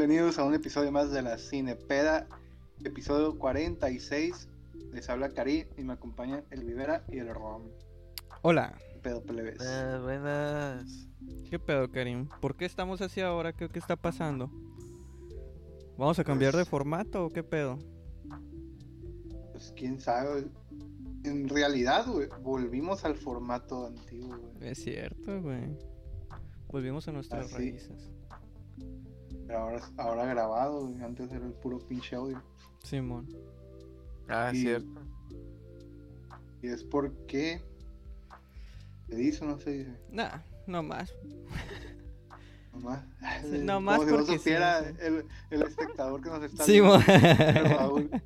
Bienvenidos a un episodio más de la Cinepeda, episodio 46. Les habla Karim y me acompañan el Vivera y el Rom. Hola. Pedo plebes. Buenas, buenas. ¿Qué pedo, Karim? ¿Por qué estamos así ahora? ¿Qué, qué está pasando? ¿Vamos a cambiar de Pues- formato o qué pedo? Pues quién sabe. En realidad, güey, volvimos al formato antiguo, güey. Es cierto, güey. Volvimos a nuestras Así. raíces. Pero ahora, ahora grabado. Antes era el puro pinche audio. Simón. Ah, Y- cierto. Y es porque. ¿Se dice o no se dice? Nah, no más. Nomás. Sí, nomás Como si no porque supiera sí. el, el espectador que nos está Simón. viendo, Raúl.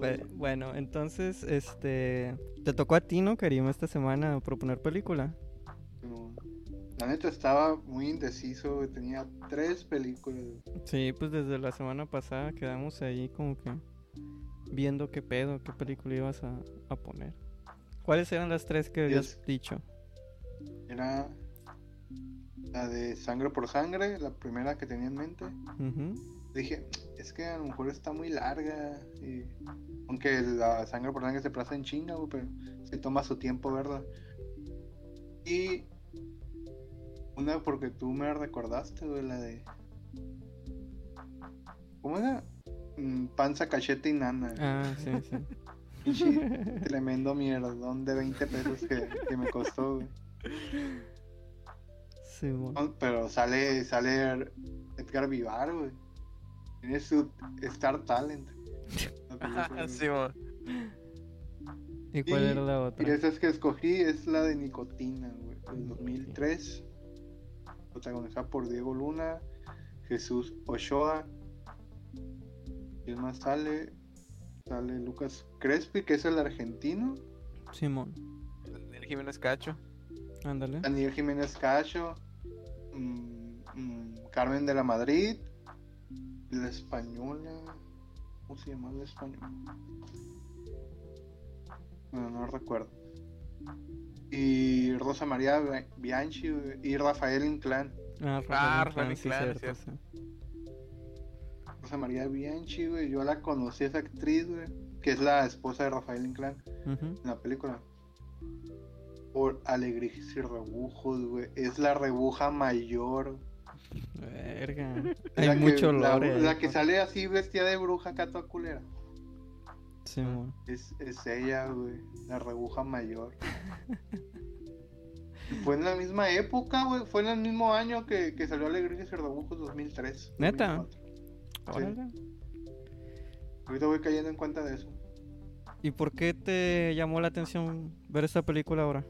Pe- bueno, entonces, este... Te tocó a ti, ¿no, Karim, esta semana proponer película? La neta estaba muy indeciso, güey, tenía tres películas. güey. Sí, pues desde la semana pasada quedamos ahí como que viendo qué pedo, qué película ibas a, a poner. ¿Cuáles eran las tres que habías dicho? Era la de Sangre por Sangre, la primera que tenía en mente. Dije, es que a lo mejor está muy larga. Y... Aunque la Sangre por Sangre se plaza en chinga, güey, pero se toma su tiempo, ¿verdad? Y una porque tú me recordaste, güey, la de... ¿Cómo era? Mm, Panza, cachete y nana. Ah, sí, sí. Pinche tremendo mierdón de 20 pesos que, que me costó, güey. Simón. No, Pero sale, sale Edgar Vivar, güey. Tiene su Star Talent. güey. sí, mo. ¿Y cuál Y- era la Y otra? esas que escogí es la de Nicotina, güey. Del 2003. Protagonizada por Diego Luna, Jesús Ochoa. ¿Quién más sale? Sale Lucas Crespi, que es el argentino. Simón. El Jiménez Cacho. Ándale. Daniel Jiménez Cacho. mm, mm, Carmen de la Madrid. La española. ¿Cómo se llama la española? Bueno, no recuerdo. Y Rosa María Bi- Bianchi y Rafael Inclán. Ah, Ah, Rafael Rafael Inclán, sí, cierto, sí. Rosa María Bianchi, güey. Yo la conocí esa actriz, güey. Que es la esposa de Rafael Inclán en la película. Por Alegrías y Rebujos, güey. Es la rebuja mayor. Verga. Hay mucho la, lore. la que sale así vestida de bruja acá toda Es, es ella, güey. La rebuja mayor. Fue en la misma época, güey. Fue en el mismo año que, que salió Alegrías y Rebujos 2003. ¿Neta? 2004. Órale. Ahorita voy cayendo en cuenta de eso. ¿Y por qué te llamó la atención ver esta película ahora?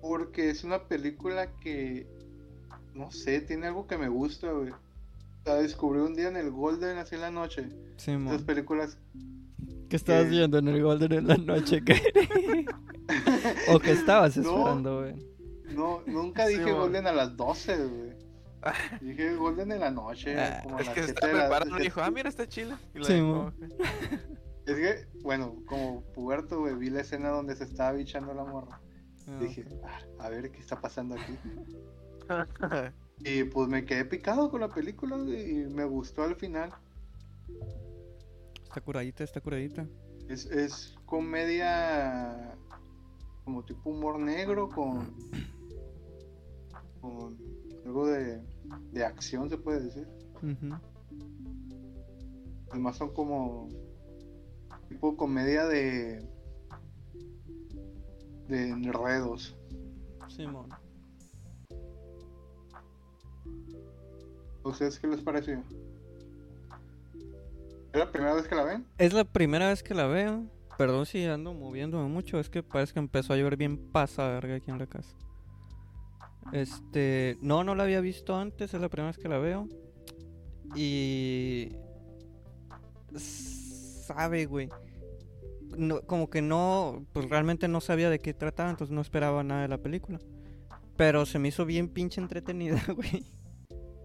Porque es una película que, no sé, tiene algo que me gusta, güey. La descubrí un día en el Golden así en la noche. Esas Simón. películas. ¿Qué estabas viendo en el Golden en la noche? ¿Qué? ¿O qué estabas esperando, güey? No, nunca dije Sí. Golden a las 12, güey. Dije Golden en la noche. Ah, como a Es las que se 7 está de la- preparando y dijo, ah, mira, está chila. Y Sí, dejó. mo. Es que, bueno, como puberto, güey, vi la escena donde se estaba bichando la morra. Ah, Dije. "Ah, a ver qué está pasando aquí. Y pues me quedé picado con la película y me gustó al final. Está curadita, está curadita. Es, es comedia como tipo humor negro con, con algo de, de acción, se puede decir. Además son como tipo comedia de de enredos. Simón. Ustedes qué les pareció? ¿Es la primera vez que la ven? Es la primera vez que la veo. Perdón si ando moviéndome mucho, es que parece que empezó a llover bien pasa verga aquí en la casa. Este, no, no la había visto antes, es la primera vez que la veo. Y sabe, güey. No, como que no, pues realmente no sabía de qué trataba, entonces no esperaba nada de la película. Pero se me hizo bien pinche entretenida, güey.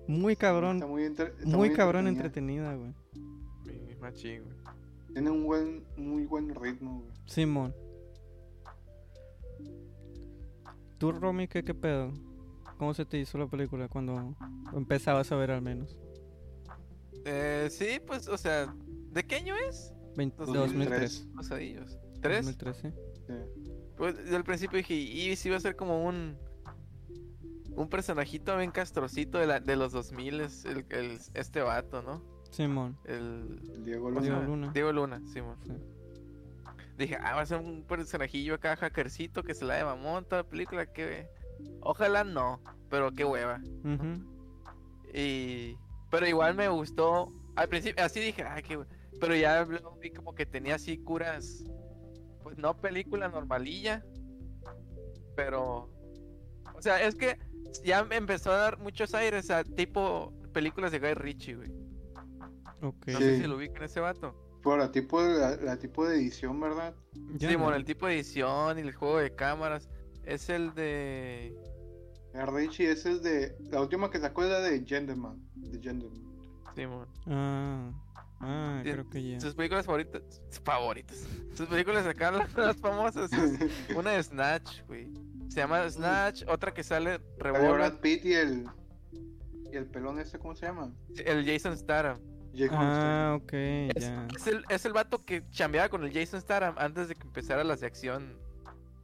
Muy cabrón, Está muy, entre- está muy cabrón entretenida. güey. Machín, güey. Tiene un buen, muy buen ritmo, güey. Simón. ¿Tú, Romy, qué, qué pedo? ¿Cómo se te hizo la película cuando empezabas a ver al menos? Eh, sí, pues, o sea, ¿de qué año es? 20 2003. 2003. Pasadillos. ¿Tres? 2003, sí. Pues desde el principio dije, y si iba a ser como un. Un personajito bien castrocito de, la, de los 2000 es el, el- este vato, ¿no? Simón. El. Diego ¿cómo se Diego Luna. Luna. Diego Luna, Simón. Sí. Dije, ah, va a ser un personajillo acá, hackercito, que se la de mamón toda la película, que. Ojalá no, pero qué hueva. Y. Pero igual me gustó. Al principio, así dije, ay, qué. hue-". Pero ya luego vi como que tenía así curas. Pues no película normalilla. Pero. O sea, es que ya me empezó a dar muchos aires a tipo películas de Guy Ritchie, güey. Ok. No Sí. sé si lo ubican ese vato. Por la tipo, de, la, la tipo de edición, ¿verdad? Ya Sí, no. bueno, el tipo de edición y el juego de cámaras. Es el de. El Richie, ese es de. La última que sacó es la de Gentleman. De Gentleman. Simón. Ah, ah, Sí, creo que ya. Sus películas favoritas. Favoritas. Sus películas acá las más famosas. es una de Snatch, güey. Se llama Snatch, otra que sale Revolver. Brad Pitt y el. Y el pelón este, ¿cómo se llama? El Jason Statham. Ah, ok, Es, ya. es el, es el vato que chambeaba con el Jason Statham antes de que empezara las de acción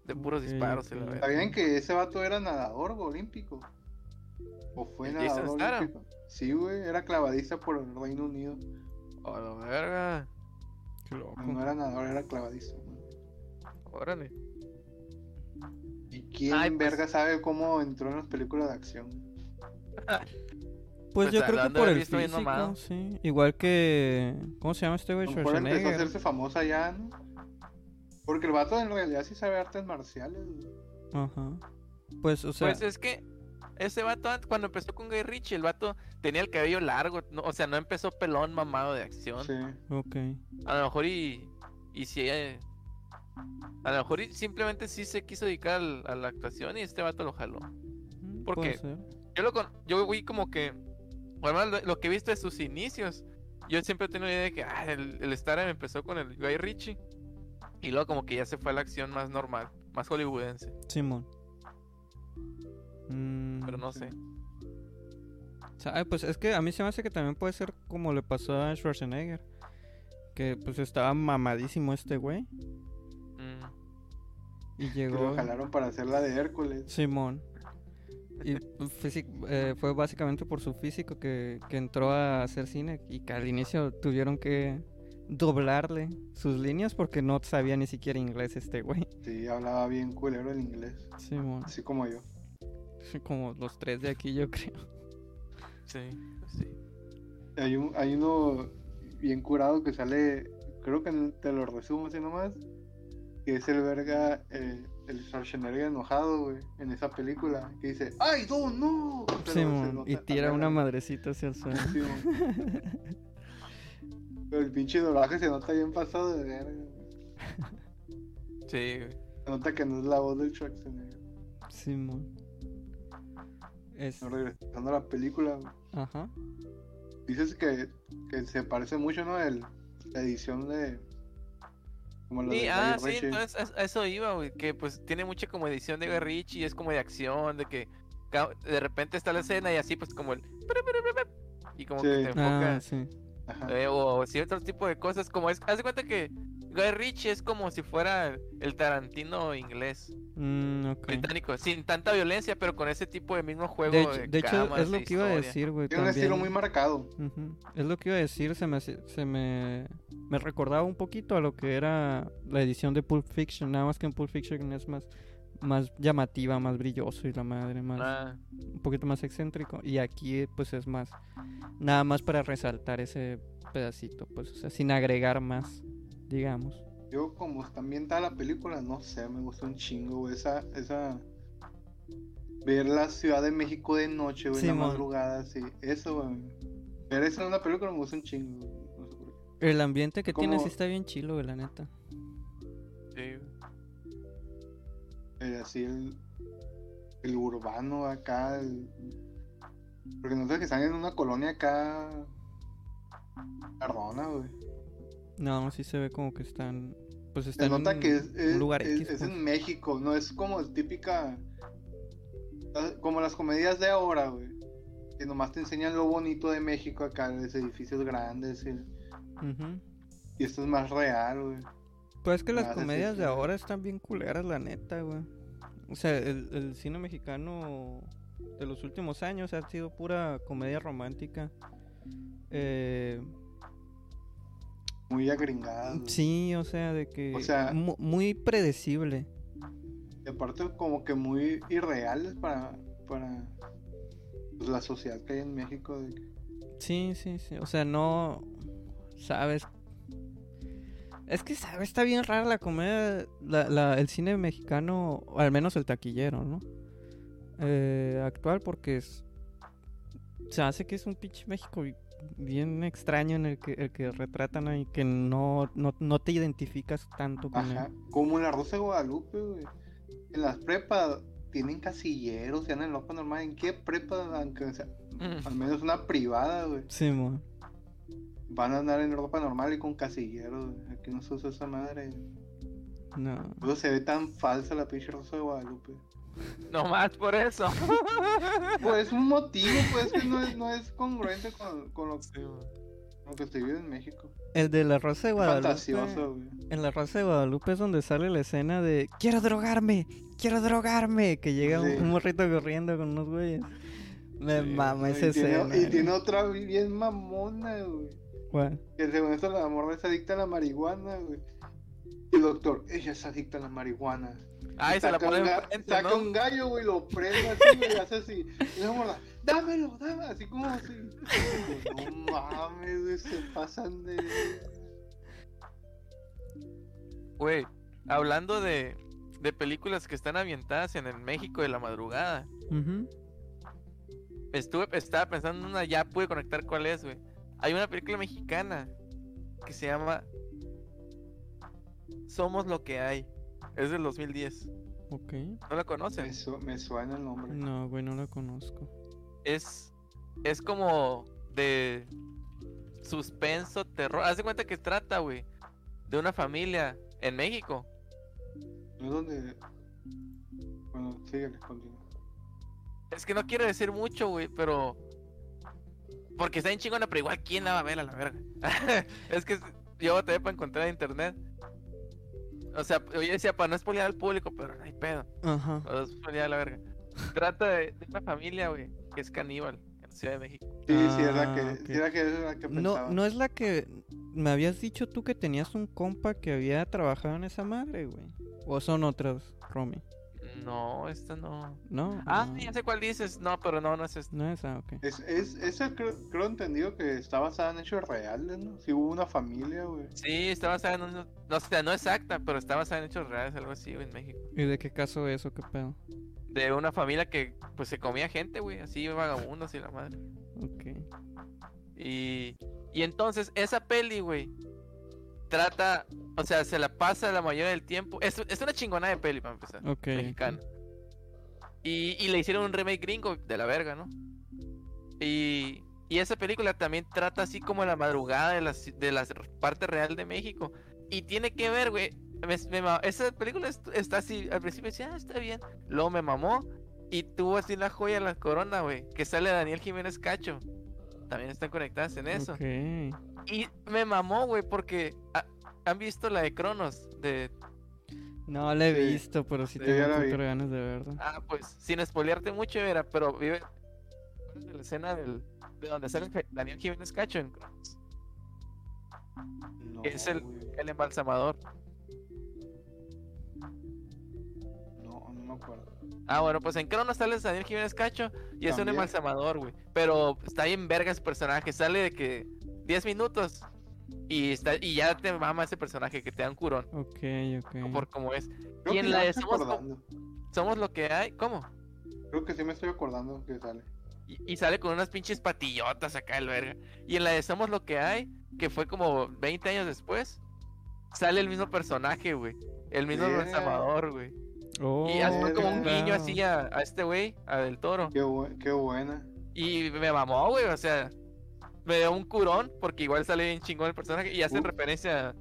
de puros disparos. y la ok. verga. ¿Sabían que ese vato era nadador olímpico? ¿O fue ¿El nadador Jason Statham? olímpico? Sí, güey, era clavadista por el Reino Unido. A la verga. Qué loco. No era nadador, era clavadista. güey. Órale. ¿Y quién Ay, pues- verga sabe cómo entró en las películas de acción? Pues, Pues, yo creo que por el bien físico, sí. Igual que... ¿Cómo se llama este güey? Mejor empezó a hacerse famosa ya, ¿no? Porque el vato en realidad sí sabe artes marciales. güey. Ajá. Pues, o sea... Pues es que ese vato an- cuando empezó con Guy Ritchie, el vato tenía el cabello largo. no- o sea, no empezó pelón mamado de acción. Sí. Ok. A lo mejor y. Y si. eh, a lo mejor simplemente sí se quiso dedicar al- a la actuación y este vato lo jaló. ¿Por puede qué? ser. Yo lo con, yo vi como que. Bueno, lo, que he visto de sus inicios. Yo siempre he tenido la idea de que ah, el, el Statham empezó con el Guy Ritchie. Y luego como que ya se fue a la acción más normal, más hollywoodense. Simón. Mm, Pero no sé. Pues es que a mí se me hace que también puede ser como le pasó a Schwarzenegger. Que pues estaba mamadísimo este güey. Y llegó... lo jalaron para hacer la de Hércules. Simón. Y eh, fue básicamente por su físico que, que entró a hacer cine y que al inicio tuvieron que doblarle sus líneas porque no sabía ni siquiera inglés este güey. Sí, hablaba bien culero el inglés. Simón. Así como yo. Como los tres de aquí yo creo. sí, sí. Hay, un, hay uno bien curado que sale, creo que te lo resumo así nomás, que es el verga, eh, el Schwarzenegger enojado, güey, en esa película, que dice, ¡Ay, no, no! Simón. Y tira una madrecita hacia el suelo. Pero el pinche doblaje se nota bien pasado de verga, güey. Sí, güey. Se nota que no es la voz del Schwarzenegger. Simón. Es... No, regresando a la película, güey. Ajá. dices que, que se parece mucho, ¿no? El, la edición de... Como Sí, de ah, Guy sí, entonces a, eso iba, güey, que pues tiene mucha como edición de Guy Ritchie, es como de acción, de que de repente está la escena y así pues como el... Y como que te enfoca, Ah, sí. Eh, o ciertos tipos de cosas, como es... Haz de cuenta que Guy Ritchie es como si fuera el Tarantino inglés, Mm, británico, sin tanta violencia, pero con ese tipo de mismo juego De de, hecho, de hecho, cámaras es lo que iba a decir, güey. Tiene un estilo muy marcado. Es lo que iba a decir, se me, hace- se me, me recordaba un poquito a lo que era la edición de Pulp Fiction, nada más que en Pulp Fiction es más, más llamativa, más brilloso y la madre, más, Ah, un poquito más excéntrico. Y aquí pues es más, nada más para resaltar ese pedacito, pues, o sea, sin agregar más, digamos. Yo como está ambientada la película, no sé, me gustó un chingo, güey. Esa, esa... Ver la Ciudad de México de noche, güey, en la madrugada, sí. Eso, güey. Ver eso en una película me gusta un chingo, El ambiente que tiene Como- sí está bien chilo, güey, la neta. sí, Eh, así el... El urbano acá, el... Porque no sé que están en una colonia acá... Perdona, güey. No, sí se ve como que están, pues Se están en nota un, que es, un lugar es- X. es pues. en México, no es como típica Como las comedias de ahora, güey. Que nomás te enseñan lo bonito de México acá, los edificios grandes. el- Ujú. Y esto es más real, güey. Pues es que las comedias de ahora están bien culeras, la neta, güey. O sea, el, el cine mexicano de los últimos años ha sido pura comedia romántica. Eh, Muy agringadas. güey. sí, o sea, de que... O sea- mu- muy predecible. Y aparte como que muy irreales para, para pues, la sociedad que hay en México. de que- Sí, sí, sí. O sea, no... Sabes... Es que, ¿sabes? Está bien rara la comedia, la, la- el cine mexicano, o al menos el taquillero, ¿no? Eh, actual, porque es, se hace que es un pinche México bi- bien extraño en el que, el que retratan ahí, que no, no, no te identificas tanto con Ajá. él. Como en la Rosa de Guadalupe, güey. En las prepas tienen casilleros, se andan en Europa normal. ¿En qué prepa? Aunque sea, Mm. al menos una privada, güey. Sí. Van a andar en ropa normal y con casilleros. güey. Aquí no se usa esa madre. No. Luego se ve tan falsa la pinche Rosa de Guadalupe. No más por eso. Pues un motivo, pues que no es, no es congruente con, con lo, con lo que se vive en México. El de la Rosa de Guadalupe. Fantasioso, güey. En la Rosa de Guadalupe es donde sale la escena de quiero drogarme, quiero drogarme, que llega un- Sí. un, morrito corriendo con unos güeyes. Me Sí, mama esa tiene, escena. y tiene otra bien mamona, güey. ¿Cuál? Que según esto la morra es adicta a la marihuana, güey. Y el doctor, ella es adicta a la marihuana. Ay, se la pone enfrente, Saca ¿no? un gallo, güey, lo prende así, güey, hace así. Y la morra, dámelo, dámelo, así como así. No mames, güey, se pasan de. Güey, hablando de, de películas que están ambientadas en el México de la madrugada. Estuve, estaba pensando en una, ya pude conectar cuál es, güey. Hay una película mexicana que se llama Somos lo que hay. Es del 2010. Ok. ¿No la conocen? Me, su- me suena el nombre. No, güey, no la conozco. Es, es como de suspenso, terror. Haz de cuenta que trata, güey, de una familia en México. No es donde. Bueno, síguele, continúa. Es que no quiero decir mucho, güey, pero. Porque está en chingona, pero igual, ¿quién la va a ver a la verga? es que yo batallé para encontrar en internet. O sea, yo decía para no spoilear al público, pero no hay pedo. Ajá. No spoilear a la verga. Trata de, de una familia, güey, que es caníbal en la Ciudad de México. Sí, sí, es la Ah, que, ok. sí, era que, es la que No, pensaba. no es la que me habías dicho tú que tenías un compa que había trabajado en esa madre, güey. O son otras, Romy. No, esta no. No. Ah, no. ya sé cuál dices. No, pero no, no es esta. No es ah, ok. Es, es, esa creo, creo entendido que está basada en hechos reales, ¿no? Si hubo una familia, güey. Sí, está basada en un. No, o sea, no exacta, pero está basada en hechos reales, algo así, güey, en México. ¿Y de qué caso es o qué pedo? De una familia que, pues, se comía gente, güey, así vagabundos y la madre. Ok. Y, y entonces esa peli, güey, trata, o sea, se la pasa la mayoría del tiempo. Es, es una chingona de peli, para empezar, Ok. mexicana. Y, y le hicieron un remake gringo de la verga, ¿no? Y, y esa película también trata así como la madrugada de la, de la parte real de México. Y tiene que ver, güey. me- esa película est- está así, al principio decía, ah, está bien. Luego me mamó. Y tuvo así la joya en la corona, güey. Que sale Daniel Jiménez Cacho. También están conectadas en eso. Y me mamó, güey, porque han visto la de Cronos. De, No la he Sí. visto, pero sí Sí, tengo ganas de verla. ah, pues, sin spoilearte mucho, era, pero vive de la escena del, de donde sale Daniel Jiménez Cacho en Cronos. No, Es el- güey. El embalsamador. No, no me acuerdo. Ah, bueno, pues en Cronos sale Daniel Jiménez Cacho y es un embalsamador, güey. Pero está bien verga ese personaje. Sale de que 10 minutos y está y ya te mama ese personaje que te da un curón. Ok, ok. Por cómo es. Creo Y en la de Somos lo que hay. ¿Cómo? Creo que sí me estoy acordando que sale. Y, y sale con unas pinches patillotas acá el verga. Y en la de Somos lo que hay, que fue como 20 años después, sale el mismo personaje, güey. El mismo Verga. embalsamador, güey. Oh, Y hace como un guiño así a, a este güey, a Del Toro. Qué, bu- qué buena. Y me mamó, güey, o sea, me dio un curón, porque igual sale bien chingón el personaje y hacen Uh. referencia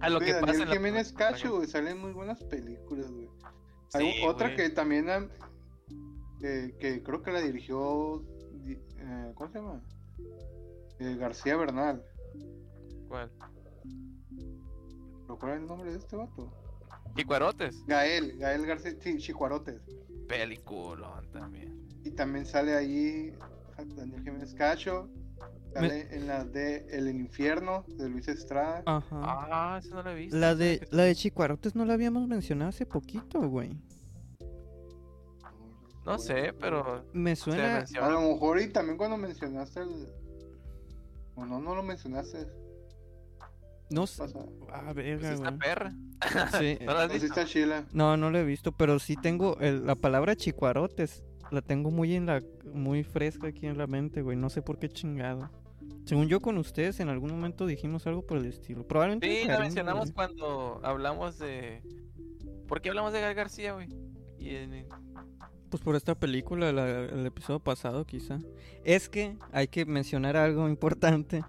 a lo que pasa en la Jiménez. Cacho, güey, salen muy buenas películas, güey. Hay Sí, otra que también han- que, creo que la dirigió. di- eh, ¿Cómo se llama? Eh, García Bernal. ¿Cuál? ¿Recuerda el nombre de este vato? Chicuarotes. Gael, Gael García, sí, Chicuarotes. Peliculón también. Y también sale ahí Daniel Jiménez Cacho. Sale en la de El Infierno de Luis Estrada. Ajá. Ah, eso no lo he visto. La de, la de Chicuarotes no la habíamos mencionado hace poquito, güey. No sé, pero. Me suena. A lo mejor y también cuando mencionaste el... O no, no lo mencionaste. No sé. Ah, Pues verga, esta güey. perra. Sí. ¿No la has Pues visto? está chila. No, no lo he visto, pero sí tengo el- la palabra chicuarotes. La tengo muy en la muy fresca aquí en la mente, güey. No sé por qué chingado. Según yo con ustedes en algún momento dijimos algo por el estilo. Probablemente Sí, la mencionamos güey. cuando hablamos de. ¿Por qué hablamos de Gal García, güey? Y en- Pues por esta película, la- el episodio pasado quizá. Es que hay que mencionar algo importante.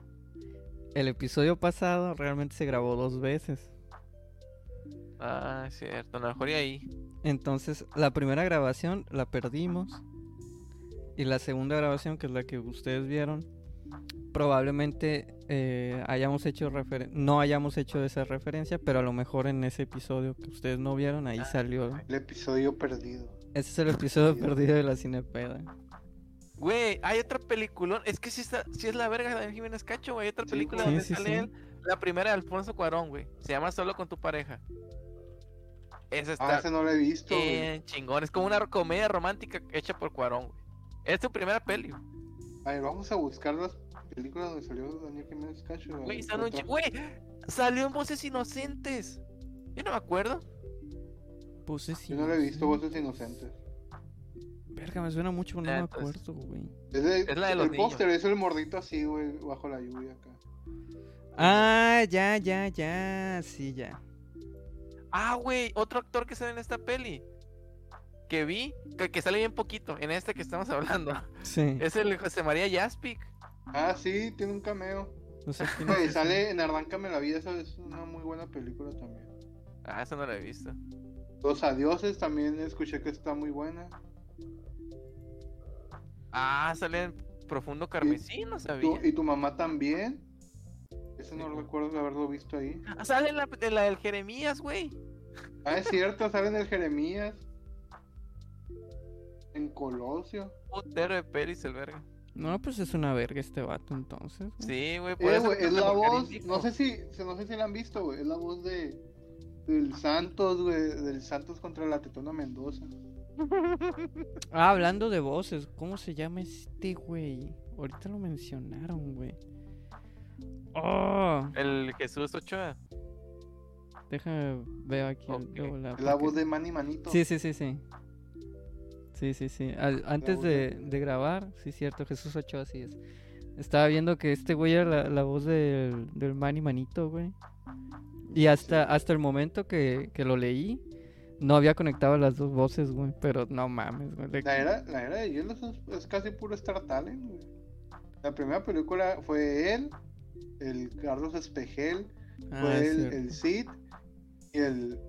El episodio pasado realmente se grabó dos veces. Ah, es cierto, a lo mejor y ahí. Entonces, la primera grabación la perdimos. Y la segunda grabación, que es la que ustedes vieron, probablemente eh, hayamos hecho referen- no hayamos hecho esa referencia, pero a lo mejor en ese episodio que ustedes no vieron, ahí Ah. salió. El episodio perdido. Ese es el episodio perdido de la cinepeda. Güey, hay otra película. Es que sí, está, sí es la verga de Daniel Jiménez Cacho, güey. Hay otra Sí, película donde Sí, sale sí. él. La primera de Alfonso Cuarón, güey. Se llama Solo con tu pareja. Esa Ah, está ese no lo he visto, güey. bien chingón. Es como una comedia romántica hecha por Cuarón, güey. Es tu primera peli. güey. A ver, vamos a buscar las películas donde salió Daniel Jiménez Cacho. Güey, un salió en Voces Inocentes. Yo no me acuerdo. Pues sí, Yo no lo he visto, Voces Inocentes. Verga, me suena mucho, no me acuerdo, güey. Es, de- Es la de los el póster es el mordito así, güey, bajo la lluvia acá. Ah, ya, ya, ya, sí, ya. Ah, güey, otro actor que sale en esta peli. Que vi, que, que sale bien poquito, en este que estamos hablando. Sí, Es el José María Jaspic. Ah, sí, tiene un cameo. no sé quién es. sale en Arráncame la vida, esa es una muy buena película también. Ah, eso no lo he visto. Los Adioses también escuché que está muy buena. Ah, sale en Profundo Carmesí, no sabía. y tu mamá también. Ese no recuerdo de haberlo visto ahí. Ah, sale en la, en la del Jeremías, güey. Ah, es cierto, sale en el Jeremías. En Colosio. Putero de pelis el verga. No, pues es una verga este vato entonces. güey. Sí, güey, por Eh, eso es la voz, no sé si, no sé si la han visto, güey, es la voz de del Santos, güey, del Santos contra la Tetona Mendoza. Ah, hablando de voces, ¿cómo se llama este güey? Ahorita lo mencionaron, güey. Oh, El Jesús Ochoa. déjame ver aquí el- la- voz de Manny Manito. Sí, sí, sí, sí. Sí, sí, sí. Al- antes de, de grabar, sí, cierto, Jesús Ochoa, así es. Estaba viendo que este güey era la, la voz del, del Manny Manito, güey. Y hasta, hasta el momento que, que lo leí, no había conectado las dos voces, güey. Pero no mames, güey. La era, la era de hielo es, es casi puro Star Talent, güey. La primera película fue él, el Carlos Espejel, Ah, fue es el, el Cid y el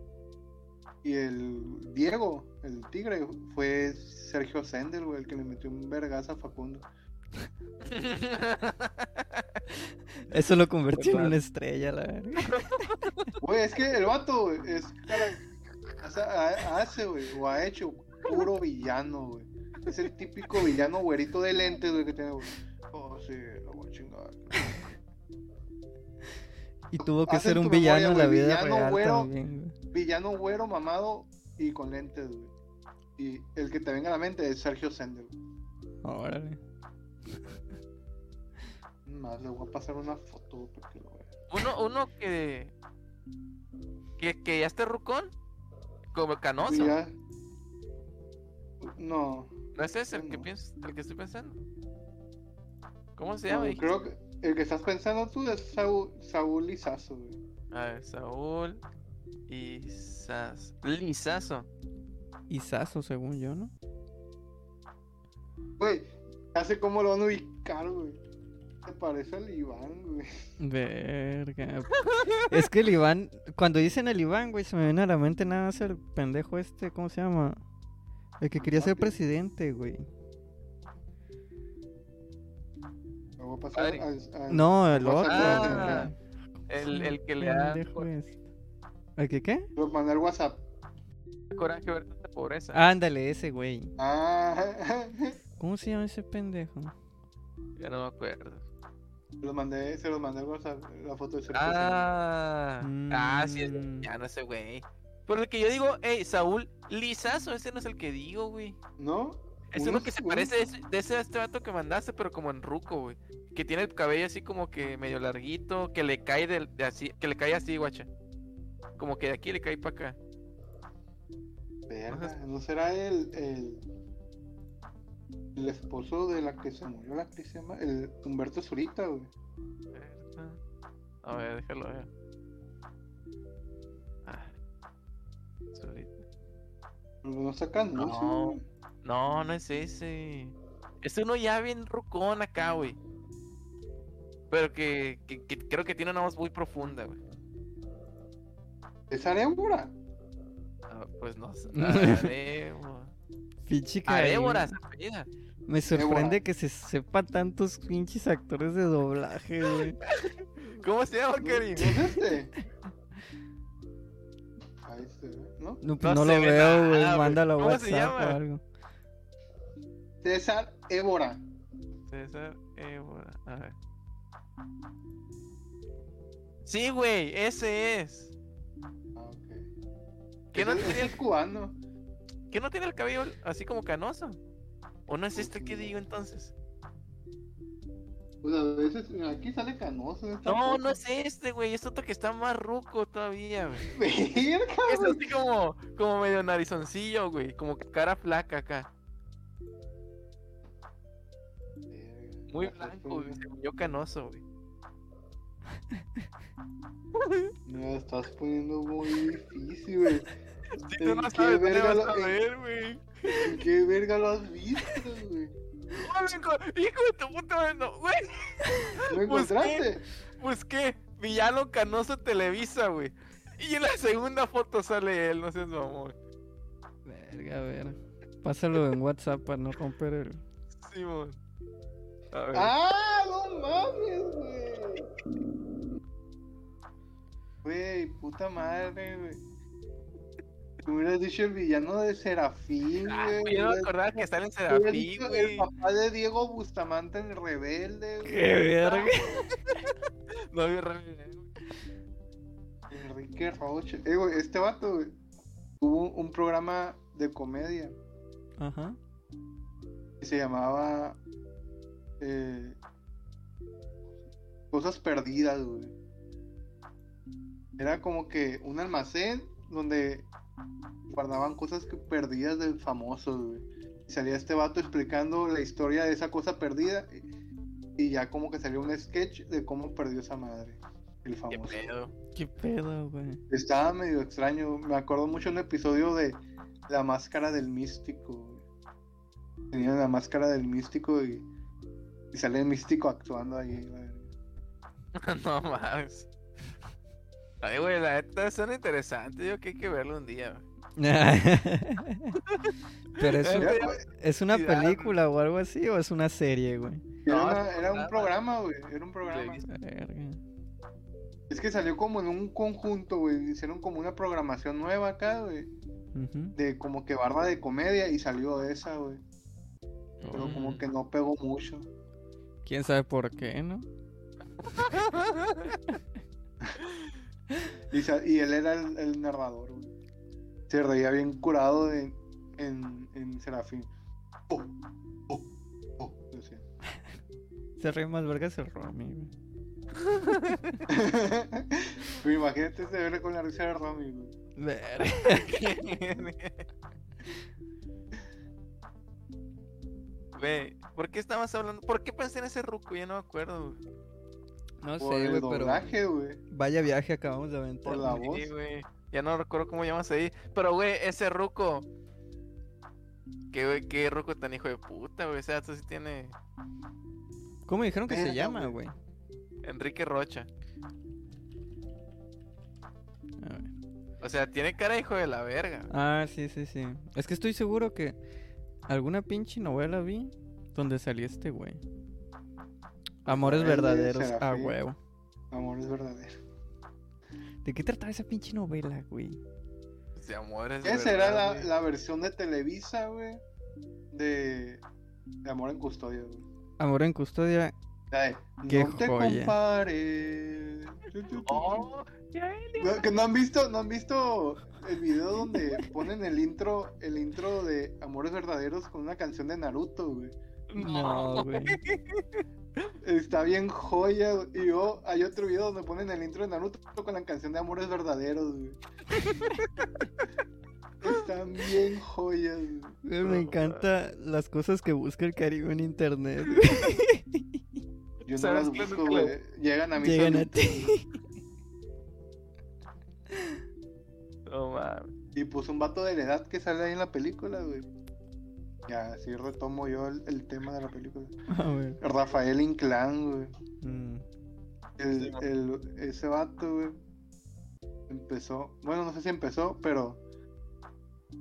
y el Diego, el tigre, fue Sergio Sender, güey, el que le metió un vergazo a Facundo. Eso lo convirtió en una estrella, la verdad. Güey, es que el vato, es o sea, hace, güey, o ha hecho puro villano, güey. Es el típico villano güerito de lentes, güey, que tiene, güey. Oh, sí, lo voy a chingar. Y tuvo que ser un villano en la vida villano real güero. también, güey. Villano güero, mamado y con lentes, güey. Y el que te venga a la mente es Sergio Sender. Órale. Más, le voy a pasar una foto para que lo vea. Uno, uno que, que. que ya esté rucón. Como canoso. Ya- No, ¿No es ese el que no. piensas, el que estoy pensando? ¿Cómo se llama? no, creo que el que estás pensando tú es Saúl, Saúl Lizazo, güey. A ver, Saúl. Lizazo. Y Sasso, según yo, ¿no? Güey, ya sé cómo lo van a ubicar, güey. Se parece al Iván, güey. Verga. es que el Iván, cuando dicen el Iván, güey, se me viene a la mente nada más el pendejo este, ¿cómo se llama? El que quería ser presidente, güey. Lo voy a pasar al- al- No, el otro. Ah, El, el que le da Pendejo este. ¿El que qué? Lo mandé al WhatsApp. coraje ver tanta pobreza. Ándale, ese güey. Ah, ¿Cómo se llama ese pendejo? Ya no me acuerdo. Los mandé, se los mandé al WhatsApp, la foto de Sergio Ah, ah, sí, es Mm. ya no ese güey. Por el que yo digo, hey, Saúl Lizazo, ese no es el que digo, güey. ¿No? Es uno que se parece de ese, de ese este vato que mandaste, pero como en ruco, güey. Que tiene el cabello así como que medio larguito, que le cae del, de así, que le cae así, guacha. Como que de aquí le cae para acá. Verga, ¿no será el, el, el esposo de la que se murió, la que se llama? El Humberto Zurita, güey. A ver, déjalo ver. Ah. Solito. No sacan No. No, no es ese. Es uno ya bien rucón acá, güey. Pero que, que- que creo que tiene una voz muy profunda, güey. ¿Es Arémbora? Ah, pues no sé. Pinche A Débora, apellida. Me sorprende Débora. que se sepa tantos pinches actores de doblaje, güey. ¿Cómo se llama, ¿No Karim? es este? Ahí se ve, ¿no? No, pues No no, se lo ve veo, güey. Mándalo a ¿Cómo se WhatsApp o algo. César Évora. César Évora. A ver. Sí, güey, ese es. Ah, ok. ¿Qué no tiene, es cubano. ¿Qué no tiene el cabello así como canoso? ¿O no es este que digo entonces? Pues a veces aquí sale canoso. No, no es este, güey. Es otro que está más ruco todavía, güey. Es así como, como medio narizoncillo, güey. Como que cara flaca acá. Muy blanco, güey. Se volvió canoso, güey. Me estás poniendo muy difícil, güey. Si tú no ¿En qué sabes, ¿dónde verga vas lo- a ver, güey? ¿En qué verga lo has visto, güey? ¡Oh, hijo, de tu puta madre! No, güey. ¿Lo Pues, encontraste? Busqué Villano Canoso Televisa, güey. Y en la segunda foto sale él, no seas mamón. Verga, a ver. Pásalo en WhatsApp para no romper el. Simón. A ver. ¡Ah! ¡No mames, güey! Güey, puta madre, güey. Te hubieras dicho el villano de Serafín, Ah, güey. yo no me acordaba que sale en Serafín, dicho güey. El papá de Diego Bustamante en Rebelde, güey. ¡Qué verga! No vi realidad. Enrique Roche. Eh, güey, este vato, güey. Tuvo un programa de comedia Ajá. que se llamaba eh, Cosas Perdidas, güey. Era como que un almacén donde guardaban cosas que perdidas de famosos, güey. Y salía este vato explicando la historia de esa cosa perdida y, y ya como que salió un sketch de cómo perdió esa madre, el Qué famoso. pedo. ¿Qué pedo, güey? Estaba medio extraño. Me acuerdo mucho un episodio de La Máscara del Místico. güey. Tenían la máscara del místico y, y sale el místico actuando ahí. güey. no mames. Ay, güey, la neta suena interesante. Digo que hay que verlo un día. güey. Pero es, un- ¿es una película o algo así o es una serie, güey? Era, una- era un programa. güey. Era un programa. Es que salió como en un conjunto, güey. Hicieron como una programación nueva acá, güey. De como que barra de comedia y salió esa, güey. Pero como Mm. que no pegó mucho. ¿Quién sabe por qué, no? Y, él era el, el narrador, güey. Se reía bien curado de- en, en Serafín. Oh, oh, oh, decía. Se ríe más vergas el Romy, güey. Imagínate se ve con la risa de Romy, güey. Güey, ¿por qué estabas hablando? ¿Por qué pensé en ese ruco? Ya no me acuerdo, güey. No Por sé, güey, pero doblaje, vaya viaje acabamos de aventar. Por la voz. Sí, güey. Ya no recuerdo cómo llamas ahí. Pero, güey, ese ruco. Qué, güey, qué ruco tan hijo de puta, güey. O sea, esto sí tiene ¿Cómo dijeron que se llama, güey? güey. Enrique Rocha. A ver. O sea, tiene cara de hijo de la verga. Ah, sí, sí, sí. Es que estoy seguro que alguna pinche novela vi donde salía este güey. Amores verdaderos, a huevo. Amor es verdadero. ¿De qué trataba esa pinche novela, güey? De amores. Esa era la, la versión de Televisa, güey. De, de Amor en Custodia, güey. Amor en custodia. Qué no te joya. compares. Oh, No, que no han visto, no han visto el video donde ponen el intro, el intro de Amores Verdaderos con una canción de Naruto, güey. No, güey. Está bien joya. güey. Y yo, hay otro video donde ponen el intro de Naruto con la canción de Amores Verdaderos, güey. Están bien joyas, güey. Güey, Me encanta las cosas que busca el Caribe en internet. güey. Yo no ¿Sabes las busco, güey. Llegan a mí Llegan a ti. mames. Y pues un vato de la edad que sale ahí en la película, güey. Ya, así retomo yo el, el tema de la película. A ver. Rafael Inclán, güey. mm, El, el- ese vato, güey, empezó, bueno, no sé si empezó, pero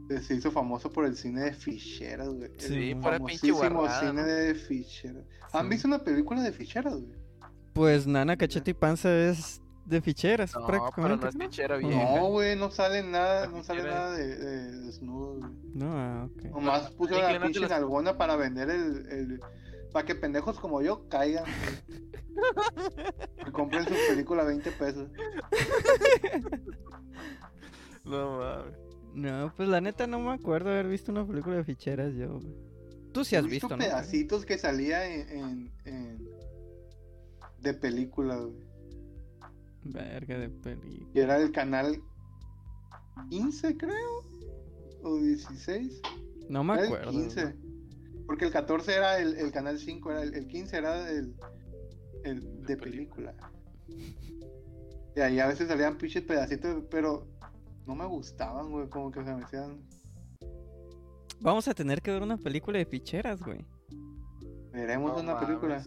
eh, se hizo famoso por el cine de ficheras, güey. El Sí, pura pinche famosísimo guarrada, cine ¿no? de ficheras. ¿Han Sí. visto una película de ficheras, güey? Pues Nana Cachete y Panza es de ficheras, No, pero prácticamente. no es ¿no? fichera No. vieja. No, güey, no sale nada, La no sale nada de, de desnudo, güey. No, ah, ok. Nomás Bueno, puso la que pinche las- nalgona para vender el, el... Para que pendejos como yo caigan. Y compren su película a 20 pesos. No mames. No, pues la neta no me acuerdo haber visto una película de ficheras yo. güey. Tú sí has He visto, ¿no? pedacitos que salía en, en- en- de película, güey. Verga de película. Y era el canal 15, creo. O 16. No me Era acuerdo. el 15. Porque el 14 era el, el canal 5, era el, el 15 era el, el de película. Y ahí a veces salían pinches pedacitos, pero no me gustaban, güey. Como que se me hacían. Vamos a tener que ver una película de ficheras, güey. Veremos No una mames. película.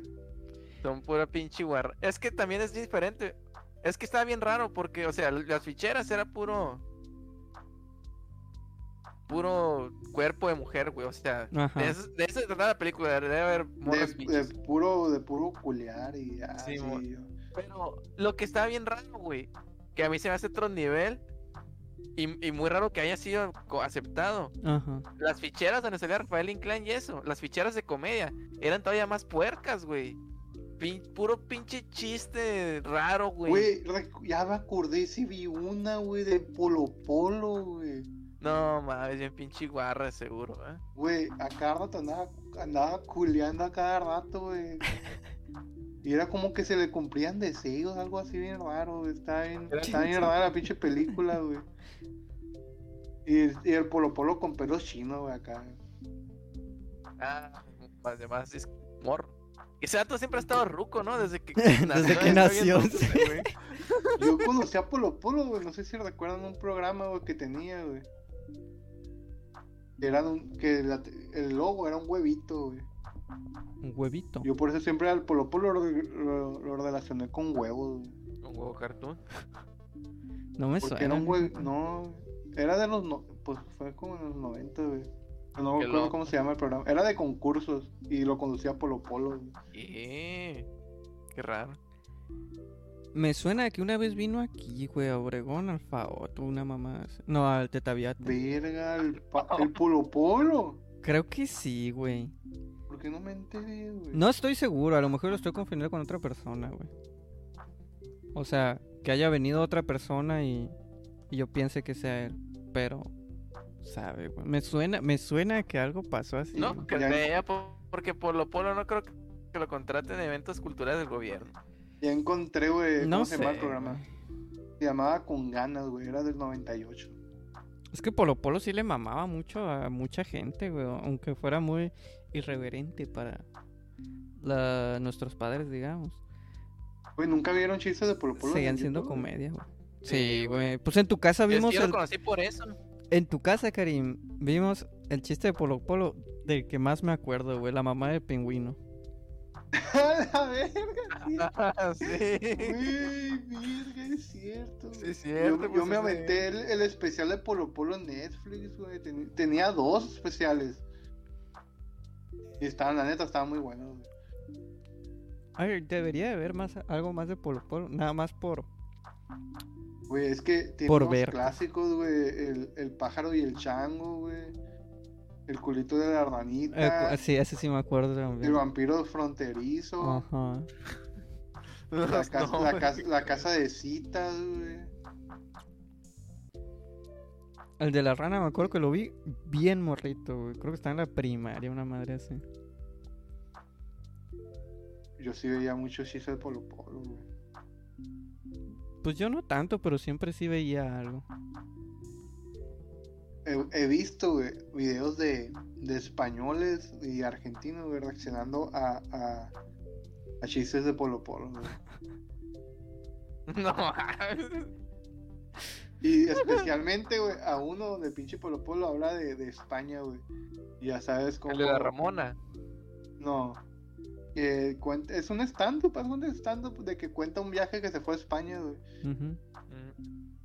Son pura pinche guarra. Es que también es diferente. Es que estaba bien raro porque, o sea, las ficheras era puro. Puro cuerpo de mujer, güey. O sea, Ajá. de eso, de eso se trataba la película. Debe haber De, de puro, de puro culear y así. mo- Pero lo que estaba bien raro, güey. Que a mí se me hace otro nivel. Y, y muy raro que haya sido aceptado. Ajá. Las ficheras donde salía Rafael Inclán y eso, las ficheras de comedia, eran todavía más puercas, güey. Pin- puro pinche chiste raro, güey. Ya me acordé si vi una, güey, de Polo Polo, güey. No mames, bien pinche guarra, seguro, ¿eh? Güey, a cada rato andaba, andaba culeando a cada rato, güey. Y era como que se le cumplían deseos, algo así bien raro, güey. Está bien, está bien rara la pinche película, güey. Y, y el Polo Polo con pelos chinos, güey, acá. Ah, además es morro. Ese dato siempre ha estado ruco, ¿no? Desde que Desde que nació, sí. Yo conocí a Polo Polo, güey. No sé si recuerdan un programa, güey, que tenía, güey. Era un, que la- el logo era un huevito, güey. Un huevito. Yo por eso siempre al Polo Polo lo, lo- lo relacioné con huevos, güey. Un huevo cartoon. No me Porque suena. era un huevo, no, era de los, no, pues fue como en los 90, güey. No me acuerdo cómo se llama el programa. Era de concursos y lo conducía Polo Polo. ¿Qué? Qué raro. Me suena que una vez vino aquí, güey, a Obregón, al Faot, una mamá. No, al Tetaviate. Verga, el, pa- el Polo Polo. Creo que sí, güey. ¿Por qué no me enteré, güey? No estoy seguro, a lo mejor lo estoy confundiendo con otra persona, güey. O sea, que haya venido otra persona y, y yo piense que sea él. Pero, sabe, güey. Me suena, me suena que algo pasó así. No, que Ya- vea, po- porque Polo Polo no creo que lo contraten en eventos culturales del gobierno. Ya encontré, güey, ¿cómo No se llama el sé, programa? Se llamaba Con Ganas, güey, era del 98. Es que Polo Polo sí le mamaba mucho a mucha gente, güey. Aunque fuera muy irreverente para la- nuestros padres, digamos. Güey, ¿nunca vieron chistes de Polo Polo? Seguían en siendo YouTube? comedia, güey. Sí, güey. Pues en tu casa vimos yo lo el... conocí por eso. En tu casa, Karim, vimos el chiste de Polo Polo del que más me acuerdo, güey. La mamá del pingüino. ¡A la verga! Ah, sí. Güey, virga, es cierto. Sí, güey. es cierto, Yo, yo pues, me aventé el, el especial de Polo Polo en Netflix, güey. Ten- tenía dos especiales. Y estaban, la neta, estaban muy buenos, güey. Ay, debería de haber más, algo más de Polo Polo. Nada más por. Güey, es que tiene Por unos ver. clásicos, güey. El, el pájaro y el chango, güey. El culito de la eh, ranita. cu- sí, ese sí me acuerdo el también. vampiro fronterizo. Ajá. La, casa, la, casa, la casa de citas, güey. El de la rana me acuerdo que lo vi bien morrito, güey. Creo que estaba en la primaria, una madre así. Yo sí veía mucho chistes de Polo Polo, güey. Pues yo no tanto, pero siempre sí veía algo. He, he visto, güey, videos de, de españoles y argentinos, güey, reaccionando a, a, a chistes de Polo Polo, güey. No. Y especialmente, güey, a uno donde pinche Polo Polo habla de, de España, güey. Ya sabes cómo... El de la Ramona. No. Que cuenta, es un stand-up, es un stand-up de que cuenta un viaje que se fue a España, güey.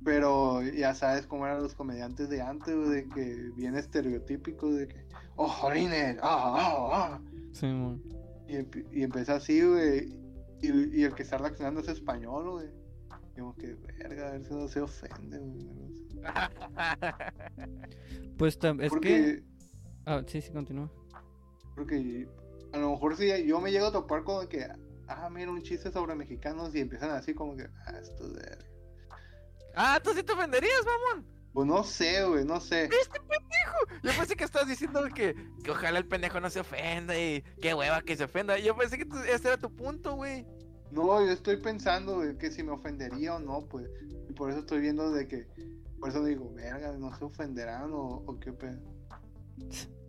Pero ya sabes cómo eran los comediantes de antes, güey, de que bien estereotípicos, de que, oh, jolines, ah, ah, ah. Sí. Y, y empieza así, güey. Y, y el que está reaccionando es español, güey. Como que, verga, a ver si no se ofende, güey. Pues es que. Porque, Ah, sí, sí, continúa. porque a lo mejor si yo me llego a topar con que, ah, mira, un chiste sobre mexicanos y empiezan así como que, ah, esto es verga. ah, tú sí te ofenderías, mamón. Pues no sé, güey, no sé. Este pendejo. Yo pensé que estabas diciendo que, que ojalá el pendejo no se ofenda y qué hueva que se ofenda. Yo pensé que tú- ese era tu punto, güey. No, yo estoy pensando güey, que si me ofendería o no, pues. Y por eso estoy viendo de que, por eso digo, verga, no se ofenderán o, o qué pedo.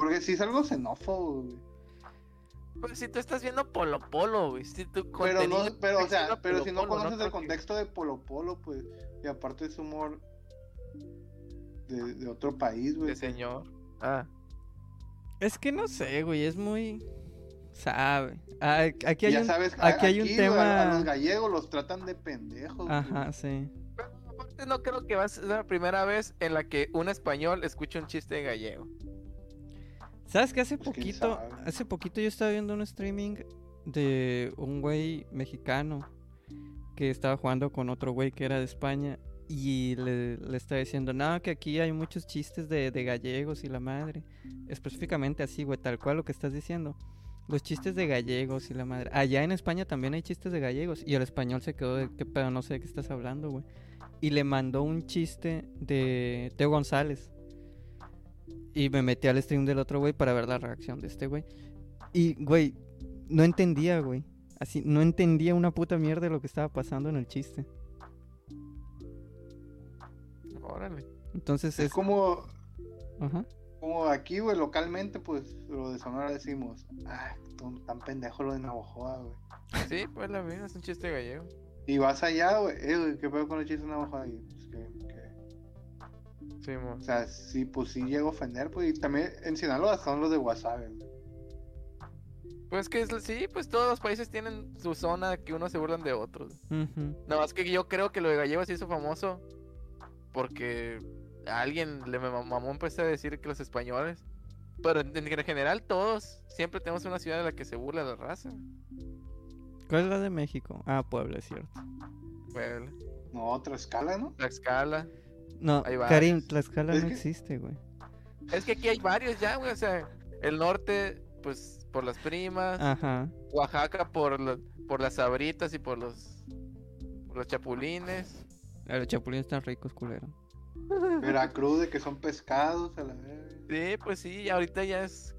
Porque si es algo xenófobo, güey. Pues si tú estás viendo Polo Polo, güey. Si tu Pero no, pero o sea, pero Polo si no Polo, conoces el contexto de Polo Polo, pues, y aparte es humor de, de otro país, güey. De señor. Ah. Es que no sé, güey, es muy. Sabe. Ah, aquí hay ya un. sabes, aquí hay un güey, a- A, tema- los gallegos los tratan de pendejos. güey. Ajá, sí. Pero aparte no creo que va a ser la primera vez en la que un español escuche un chiste de gallego. ¿Sabes que hace Pues, poquito, hace poquito yo estaba viendo un streaming de un güey mexicano que estaba jugando con otro güey que era de España y le, le estaba diciendo, no, que aquí hay muchos chistes de, de gallegos y la madre. Específicamente así, güey, tal cual lo que estás diciendo. Los chistes de gallegos y la madre. Allá en España también hay chistes de gallegos y el español se quedó de qué pedo, no sé de qué estás hablando, güey. Y le mandó un chiste de Teo González. Y me metí al stream del otro güey para ver la reacción de este güey. Y, güey, no entendía, güey. Así, no entendía una puta mierda de lo que estaba pasando en el chiste. Órale. Entonces Es es... como, Ajá. como aquí, güey, localmente, pues, lo de Sonora decimos, ah, tan- tan pendejo lo de Navajoa, güey. Sí, pues la vida es un chiste gallego. Y vas allá, güey, eh, güey, ¿qué pedo con el chiste de Navajoa? Y, pues, que, que- Sí, mo. O sea, sí, pues sí llego a ofender, pues, y también en Sinaloa son los de Wasabi. Pues que es- sí, pues todos los países tienen su zona que unos se burlan de otros. Ujú. No, es que yo creo que lo de gallego se hizo famoso porque a alguien le mam- mamó empezó a decir que los españoles. Pero en, en general todos siempre tenemos una ciudad de la que se burla la raza. ¿Cuál es la de México? Ah, Puebla, es cierto. Puebla, No, otra escala, ¿no? Tlaxcala. No, Hay Karim. Tlaxcala Es no que- existe, güey. Es que aquí hay varios ya, güey. O sea, el norte, pues por las primas. Ajá. Oaxaca por, lo- por las sabritas y por los, por los chapulines. Ah, Los chapulines están ricos, culero. Veracruz, de que son pescados, a la vez. Sí, pues sí, ahorita ya es.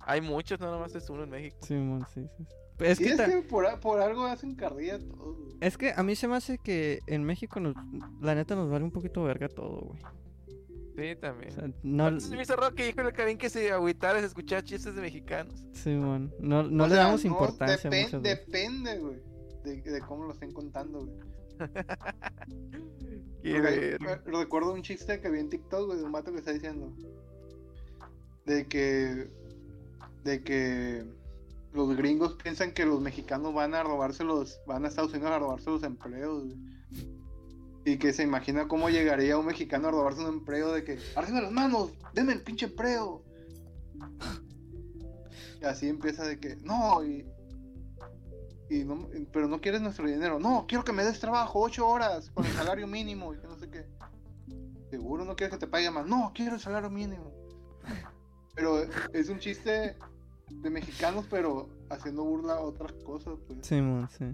Hay muchos, no nomás es uno en México. Sí, sí. sí. Es que, es ta- que por, a- por algo hacen carrilla todo, güey. es que a mí se me hace que en México, nos, la neta, nos vale un poquito verga todo, güey. Sí, también. O sea, no, me hizo raro que dijo el Karim que se agüitara se escuchar chistes de mexicanos. Simón, no, no O le sea, damos no, importancia depen- muchas veces. Depende, güey, de, de cómo lo estén contando, güey. Qué Porque, verga. eh, recuerdo un chiste que vi en TikTok, güey, de un vato que está diciendo de que de que los gringos piensan que los mexicanos van a robarse los, van a Estados Unidos a robarse los empleos. Y que se imagina cómo llegaría un mexicano a robarse un empleo de que, arriba las manos, denme el pinche empleo. Y así empieza de que, no, y, y no, pero no quieres nuestro dinero. No, quiero que me des trabajo, ocho horas, con el salario mínimo, y que no sé qué. Seguro no quieres que te pague más. No, quiero el salario mínimo. Pero es un chiste de mexicanos, pero haciendo burla a otras cosas, pues. Sí, mon, sí.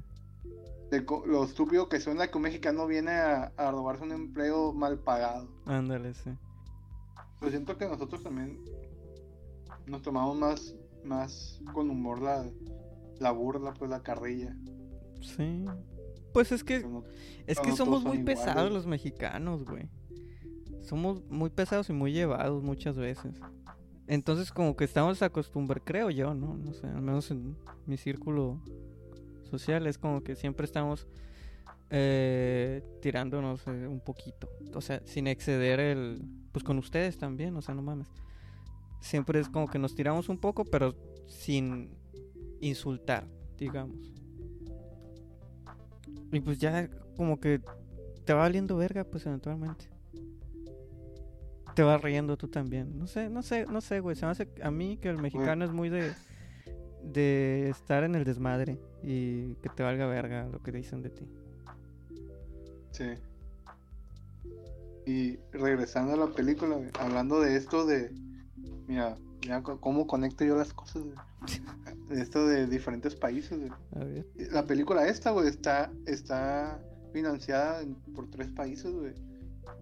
De lo estúpido que suena que un mexicano viene a, a robarse un empleo mal pagado. Ándale, sí. Pero siento que nosotros también nos tomamos más, más con humor la, la burla, pues la carrilla. Sí. Pues es que no- Es que no somos muy iguales. pesados los mexicanos, güey. Somos muy pesados y muy llevados muchas veces. Entonces como que estamos acostumbrados, creo yo, ¿no? No sé, al menos en mi círculo social es como que siempre estamos eh, tirándonos eh, un poquito. O sea, sin exceder el... Pues con ustedes también, o sea, no mames. Siempre es como que nos tiramos un poco, pero sin insultar, digamos. Y pues ya como que te va valiendo verga, pues eventualmente. Te vas riendo tú también. No sé, no sé, no sé, güey. Se me hace a mí que el mexicano es muy de de estar en el desmadre y que te valga verga lo que dicen de ti. Sí. Y regresando a la película, hablando de esto de. Mira, mira cómo conecto yo las cosas. De esto de diferentes países, güey. A ver. La película esta, güey, está, está financiada por tres países, güey.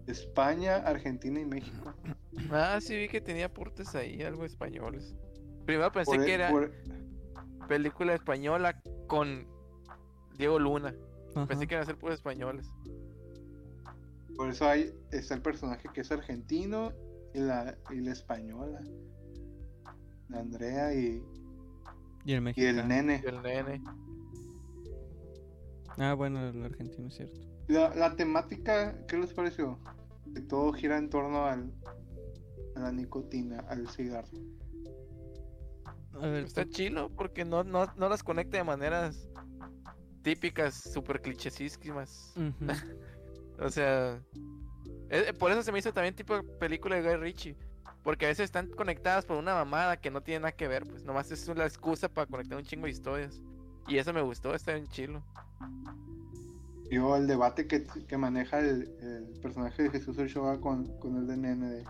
España, Argentina y México. Ah, sí vi que tenía aportes ahí, algo españoles. Primero pensé Por- que era por- película española con Diego Luna. Ajá. Pensé que iban a ser puros españoles. Por eso hay, está el personaje que es argentino y la, y la española. La Andrea y, Y el y mexicano. el nene. El nene. Ah, bueno, el argentino es cierto. La, la temática, ¿qué les pareció? Que todo gira en torno al, a la nicotina, al cigarro. A ver, Está chilo porque no, no, no las conecta de maneras típicas, super clichésísimas. Ujú. O sea, eh, por eso se me hizo también tipo película de Guy Ritchie. Porque a veces están conectadas por una mamada que no tiene nada que ver, pues nomás es una excusa para conectar un chingo de historias. Y eso me gustó, está bien chilo. Yo el debate que, que maneja el, el personaje de Jesús Ochoa con, con el de nene de-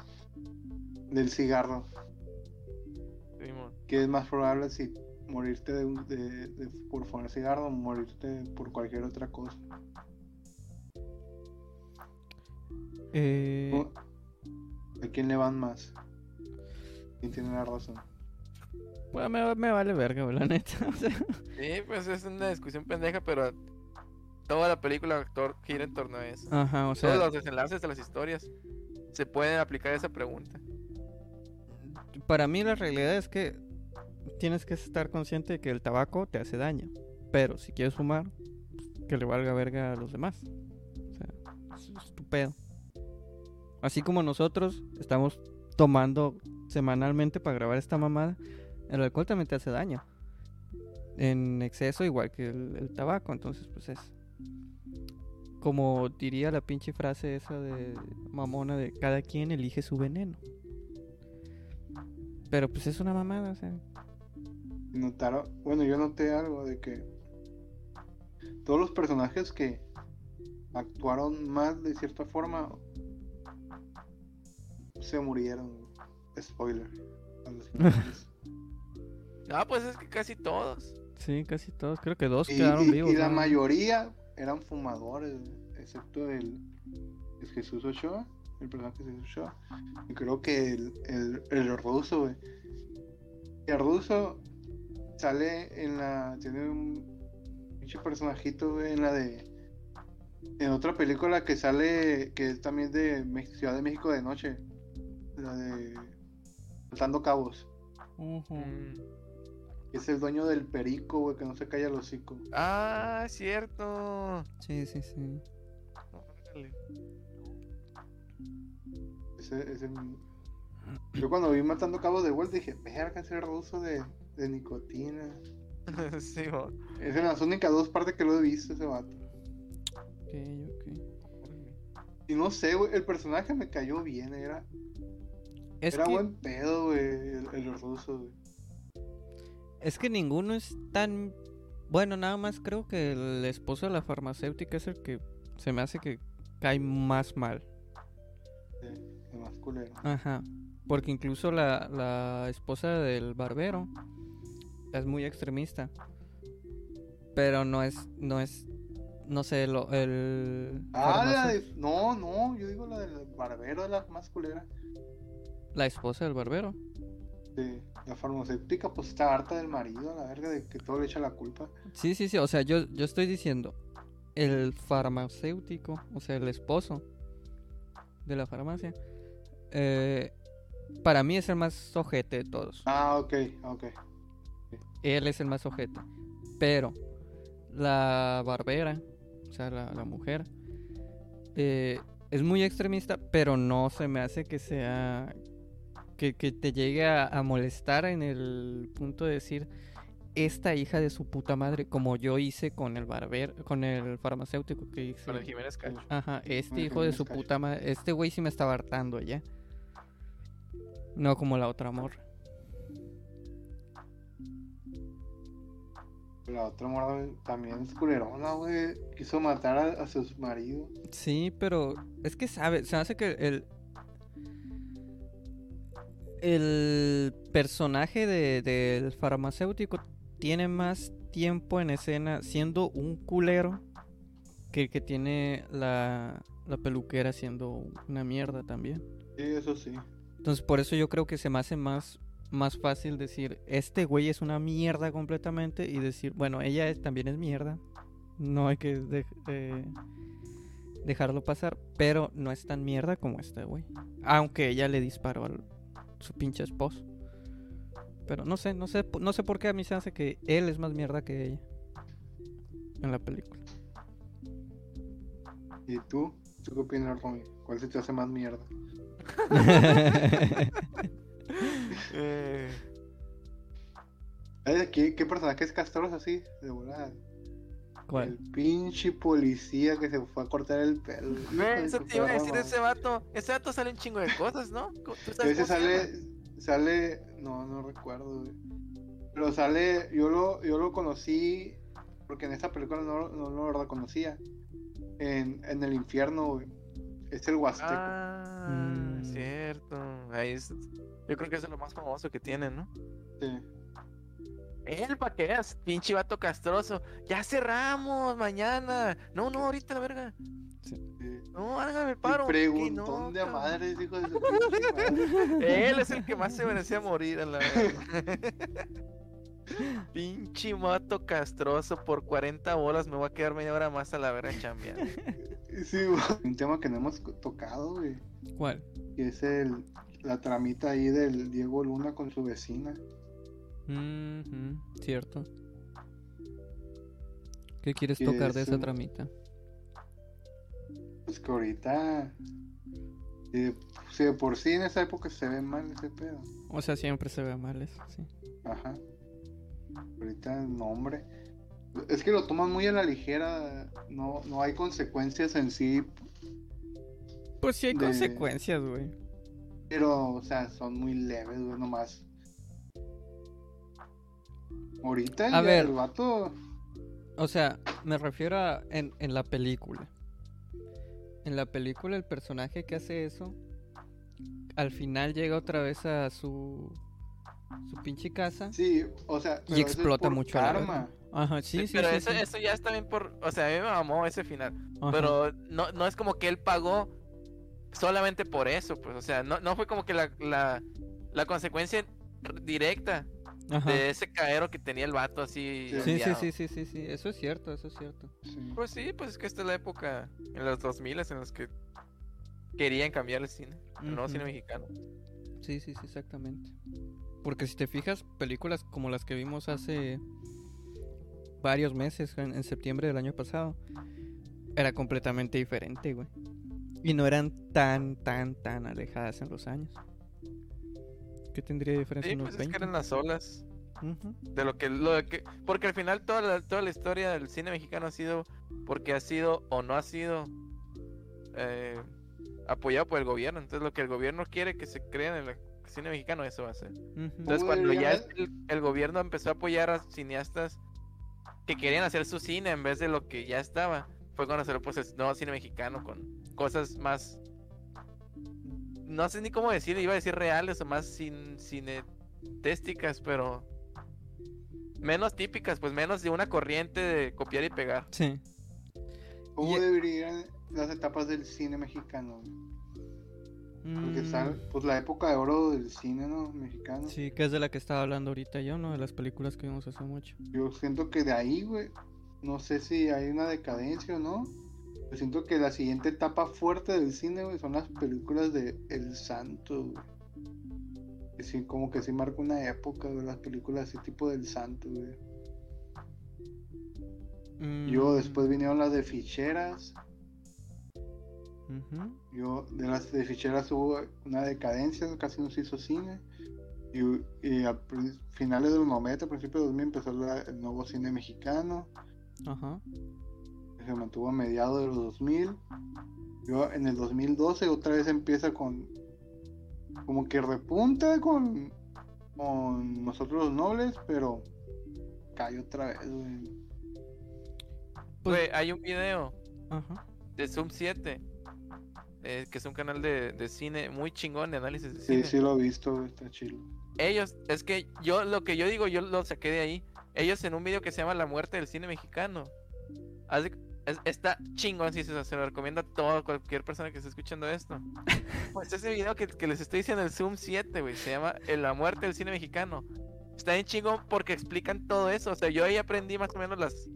del cigarro. Simón. ¿Qué es más probable si morirte de, un- de- de- por fumar cigarro o morirte por cualquier otra cosa? Eh, ¿O- ¿A quién le van más? ¿Quién tiene la razón? bueno, me, me vale verga, la neta. o sea, Sí, pues es una discusión pendeja, pero toda la película actor gira en torno a eso. Ajá, o sea, Todos los desenlaces de las historias se pueden aplicar a esa pregunta. para mí la realidad es que tienes que estar consciente de que el tabaco te hace daño. Pero si quieres fumar, pues, que le valga verga a los demás. O sea, es es tu pedo. Así como nosotros estamos tomando semanalmente para grabar esta mamada, el alcohol también te hace daño. En exceso, igual que el, el tabaco. Entonces, pues es. Como diría la pinche frase esa de mamona de cada quien elige su veneno. Pero pues es una mamada, o sea. Notaron, bueno, yo noté algo de que todos los personajes que actuaron mal de cierta forma se murieron. Spoiler. Ah, pues es que casi todos. Sí, casi todos. Creo que dos y, quedaron y- vivos. y la ¿no? mayoría eran fumadores, excepto el, el Jesús Ochoa, el personaje de Jesús Ochoa. Y creo que el, el, el ruso, güey. El ruso sale en la. Tiene un pinche personajito, güey, en la de. En otra película que sale, que es también de Me- Ciudad de México de noche. La de. Saltando Cabos. Ujú. Mm. Es el dueño del perico, güey, que no se calla el hocico. Ah, cierto. Sí, sí, sí. Órale. Ese, ese Yo cuando vi matando cabos de vuelta dije, verga, ese ruso de, de nicotina. sí, mo. Es en las únicas dos partes que lo he visto ese vato. Ok, ok. Y no sé, güey, el personaje me cayó bien, era, Es era que, buen pedo, güey, el, el ruso, güey. Es que ninguno es tan... Bueno, nada más creo que el esposo de la farmacéutica es el que se me hace que cae más mal. Sí, el más culero. Ajá. Porque incluso la, la esposa del barbero es muy extremista. Pero no es, no es, no sé, lo, el... Ah, la de... No, no, yo digo la del barbero, la más culera. la esposa del barbero. Sí, la farmacéutica pues está harta del marido, a la verga, de que todo le echa la culpa. Sí, sí, sí, o sea, yo, yo estoy diciendo, el farmacéutico, o sea, el esposo de la farmacia, eh, para mí es el más ojete de todos. Ah, ok, ok. Él es el más ojete. Pero la barbera, o sea, la, la mujer, eh, es muy extremista, pero no se me hace que sea. Que, que te llegue a, a molestar en el punto de decir. Esta hija de su puta madre, como yo hice con el barber, con el farmacéutico que hice. Con el Jiménez Cacho. Ajá, este hijo de su Cacho. puta madre. Este güey sí me estaba hartando ya. No como la otra morra. La otra morra también es culerona, güey. Quiso matar a, a sus maridos. Sí, pero es que sabe, se hace que el el personaje de- del farmacéutico tiene más tiempo en escena siendo un culero que el que tiene la, la peluquera siendo una mierda también. Sí, eso sí. Entonces por eso yo creo que se me hace más, más fácil decir, este güey es una mierda completamente y decir, bueno, ella es- también es mierda. No hay que de- eh, dejarlo pasar, pero no es tan mierda como este güey. Aunque ella le disparó a su pinche esposo. Pero no sé, no sé, no sé por qué a mí se hace que él es más mierda que ella. En la película. ¿Y tú? ¿Tú qué opinas, Romy? ¿Cuál se te hace más mierda? Eh, ¿Qué, qué personaje es castroso así? De volada. ¿Cuál? El pinche policía que se fue a cortar el pelo. Eso te iba a decir ese vato. Ese vato sale un chingo de cosas, ¿no? ¿Tú sabes A veces sale, sale, no, no recuerdo, güey. Pero sale, yo lo, yo lo conocí, porque en esta película no, no lo reconocía. En, en el infierno, güey. Es el Huasteco. Ah, Mm. cierto. Ahí es- Yo creo que eso es lo más famoso que tienen, ¿no? Sí. Él, pa' que veas, pinche vato castroso. Ya cerramos mañana. No, no, ahorita la verga. sí. No, hágame el paro. preguntón de no, madres, hijo de su pinche madre. Él es el que más se merecía morir a la verga. Pinche vato castroso por 40 bolas me voy a quedar media hora más a la verga chambeando. Sí, güey. Un tema que no hemos tocado, güey. ¿Cuál? Que es el, la tramita ahí del Diego Luna con su vecina. Ujú, cierto. ¿Qué quieres Que tocar de es esa un- tramita? Pues que ahorita. Si de, si de por sí en esa época se ve mal ese pedo. O sea, siempre se ve mal eso, sí. Ajá. Ahorita, no, hombre. Es que lo toman muy a la ligera. No, no hay consecuencias en sí. Pues sí hay De- consecuencias, güey. Pero, o sea, son muy leves, güey, nomás. Ahorita A ver. el vato. O sea, me refiero a en, en la película. En la película el personaje que hace eso al final llega otra vez a su su pinche casa Sí, o sea. pero y eso es explota por mucho a la karma. verga. Ajá, sí, sí, pero sí, eso, sí. eso ya está bien por. O sea, a mí me mamó ese final. Ajá. Pero no, no es como que él pagó solamente por eso, pues. O sea, no, no fue como que la, la, la consecuencia directa Ajá. de ese caero que tenía el vato así. Sí. Sí, sí, sí, sí, sí, eso es cierto, eso es cierto. Sí. Pues sí, pues es que esta es la época en los 2000 en los que querían cambiar el cine, el nuevo cine mexicano. Sí, sí, sí, exactamente. Porque si te fijas, películas como las que vimos hace varios meses, en, en septiembre del año pasado, era completamente diferente, güey. Y no eran tan, tan, tan alejadas en los años. ¿Qué tendría de diferencia? Sí, unos pues es que 20? eran las olas. De lo que, lo de que. Porque al final toda la, toda la historia del cine mexicano ha sido. Porque ha sido o no ha sido. eh, apoyado por el gobierno. Entonces lo que el gobierno quiere que se crea en el cine mexicano, eso va a ser. Entonces ¿Cómo cuando ya el gobierno empezó a apoyar a cineastas que querían hacer su cine en vez de lo que ya estaba, fue cuando se lo puso el nuevo cine mexicano con cosas más no sé ni cómo decir, iba a decir reales o más sin cinetísticas, pero menos típicas, pues menos de una corriente de copiar y pegar. Sí. ¿Cómo Y- deberían las etapas del cine mexicano? Porque Mm, está pues la época de oro del cine ¿no? mexicano. Sí, que es de la que estaba hablando ahorita yo, ¿no? De las películas que vimos hace mucho. Yo siento que de ahí, güey, no sé si hay una decadencia o no. Yo siento que la siguiente etapa fuerte del cine, güey, son las películas de El Santo, güey. Que sí, como que sí marca una época, güey, las películas así tipo del Santo, güey. Yo Mm, después vinieron las de Ficheras. Yo, de las de Ficheras hubo una decadencia, casi no se hizo cine. Y, y a finales de los 90, principios de 2000 empezó la- el nuevo cine mexicano. Ajá. Que se mantuvo a mediados de los 2000. Yo en el 2012 otra vez empieza con como que repunta con con nosotros los nobles, pero cae otra vez, güey. Pues- Güey, hay un video Ajá. de Zoom 7, eh, que es un canal de, de cine muy chingón de análisis de Sí, cine. sí lo he visto, está chido. Ellos, es que yo lo que yo digo, yo lo saqué de ahí. Ellos en un video que se llama La muerte del cine mexicano. haz de- es- está chingón, sí, se, se lo recomiendo a toda cualquier persona que esté escuchando esto. Pues ese video que, que les estoy diciendo, el Zoom 7, güey, se llama La muerte del cine mexicano. Está bien chingón porque explican todo eso. O sea, yo ahí aprendí más o menos las,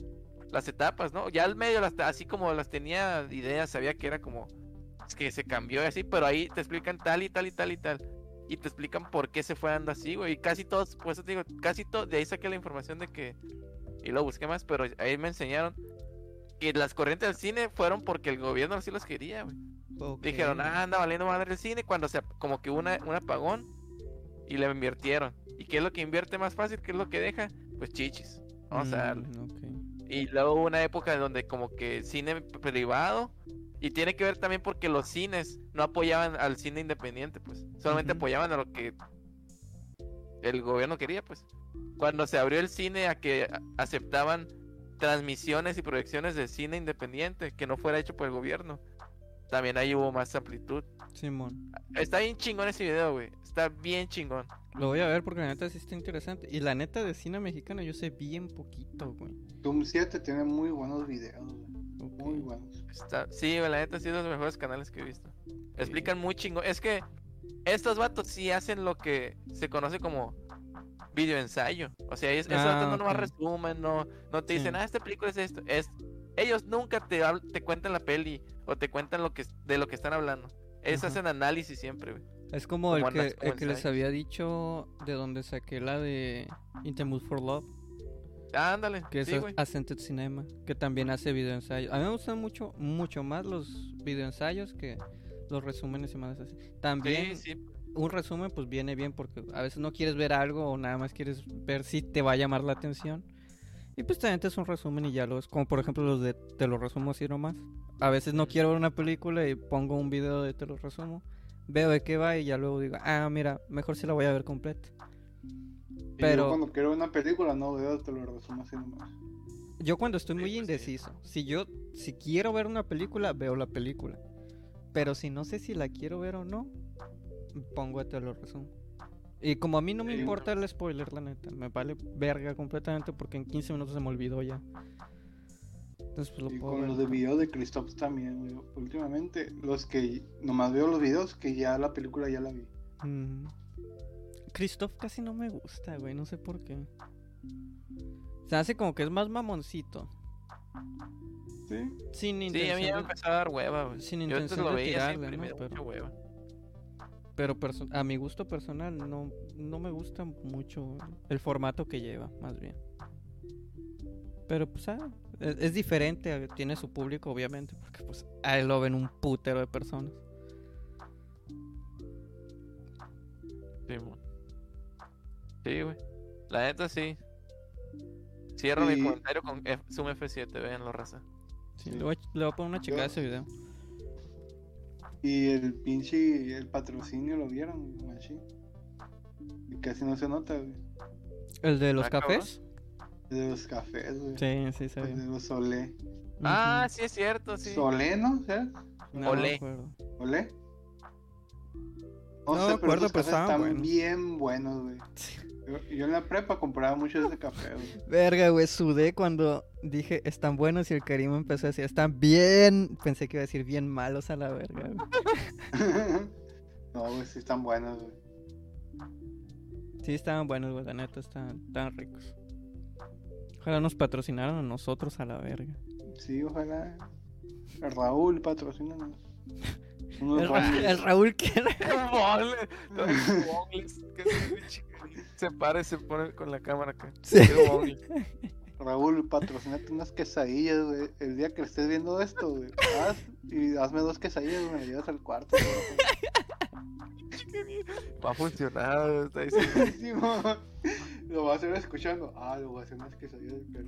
las etapas, ¿no? Ya al medio, las, así como las tenía ideas, sabía que era como es que se cambió y así, pero ahí te explican tal y tal y tal y tal. Y te explican por qué se fue dando así, güey. Y casi todos, por eso te digo, casi todo, de ahí saqué la información de que. Y lo busqué más, pero ahí me enseñaron que las corrientes del cine fueron porque el gobierno así los quería, güey. Ok. Dijeron, ah, anda valiendo madre el cine cuando se como que hubo una, un apagón y le invirtieron. ¿Y qué es lo que invierte más fácil? ¿Qué es lo que deja? Pues chichis. Vamos a darle. Mm. Y luego hubo una época donde como que cine privado y tiene que ver también porque los cines no apoyaban al cine independiente, pues. Solamente apoyaban a lo que el gobierno quería, pues. Cuando se abrió el cine a que aceptaban transmisiones y proyecciones de cine independiente que no fuera hecho por el gobierno, también ahí hubo más amplitud. Simón. Está bien chingón ese video, güey. Está bien chingón. Lo voy a ver porque la neta sí está interesante. Y la neta de cine mexicano yo sé bien poquito, güey. Doom 7 tiene muy buenos videos, güey. Muy buenos. Está... Sí, güey, la neta sí es de los mejores canales que he visto. Explican muy chingón. Es que estos vatos sí hacen lo que se conoce como video ensayo. O sea, ellos, esos Ah, vatos no nomás ok. resumen, no, no te Sí. dicen, ah, esta película es esto. Es, ellos nunca te, te cuentan la peli o te cuentan lo que, de lo que están hablando. Ellos Ajá. hacen análisis siempre, güey. Es como el que, como el que les había dicho de donde saqué la de In the Mood for Love, ándale. que sí, es güey. Ascended Cinema, que también hace videoensayos. A mí me gustan mucho, mucho más los videoensayos que los resúmenes y más así. También Sí, sí. Un resumen pues viene bien porque a veces no quieres ver algo o nada más quieres ver si te va a llamar la atención. Y pues también te es un resumen y ya lo es, como por ejemplo los de te lo resumo así nomás. A veces no quiero ver una película y pongo un video de te lo resumo, veo de qué va y ya luego digo, ah, mira, mejor si la voy a ver completa. Pero- yo cuando quiero una película, no veo, te lo resumo así nomás. Yo cuando estoy Sí, muy pues sí. indeciso, si yo si quiero ver una película, veo la película. Pero si no sé si la quiero ver o no, pongo te lo resumo. Y como a mí no me Sí, importa el spoiler, la neta, me vale verga completamente porque en 15 minutos se me olvidó ya. Entonces pues lo Y puedo con ver. los de video de Christoph también, güey. Últimamente, los que nomás veo los videos que ya la película ya la vi. Mm. Christoph casi no me gusta, güey, no sé por qué. Se hace como que es más mamoncito. ¿Sí? Sin Sí, a mí intención ya me empezó a dar hueva, güey. sin Yo antes intención lo de veía tirarle, ¿no? Pero- hueva. Pero a mi gusto personal no, no me gusta mucho el formato que lleva, más bien. Pero pues ah, es, es diferente, a- tiene su público obviamente, porque pues a él lo ven un putero de personas. Sí, güey. La neta sí. Cierro mi comentario con F Zoom F7, véanlo, raza. Sí, le, voy a, le voy a poner una checada a ese video. Y el pinche, el patrocinio lo vieron, machín. Y casi no se nota, güey. ¿El de los Ah, cafés? De los cafés, güey. Sí, sí, se El ve. de los Olé. Ah, sí es cierto, sí. ¿Solé, no? ¿Sabes? No, Olé. acuerdo. ¿Olé? No me sé, acuerdo, pero cafés estaban están buenos. bien buenos, güey. Yo, yo en la prepa compraba mucho de ese café, güey. Verga, güey, sudé cuando dije están buenos y el Karim empezó a decir están bien. Pensé que iba a decir bien malos a la verga, güey. no, güey, sí están buenos, güey. Sí, estaban buenos, güey, la neta, estaban, estaban ricos. Ojalá nos patrocinaran a nosotros a la verga. Sí, ojalá. El Raúl, patrocínanos. El, Ra- el Raúl que era. El Se para y se pone con la cámara acá. Sí. Raúl, patrocínate unas quesadillas, güey. El día que estés viendo esto, güey. Haz y hazme dos quesadillas, güey. Me llevas al cuarto, Va a funcionar, está diciendo. güey. Lo vas a ir escuchando. Ah, lo voy a hacer unas quesadillas. pero-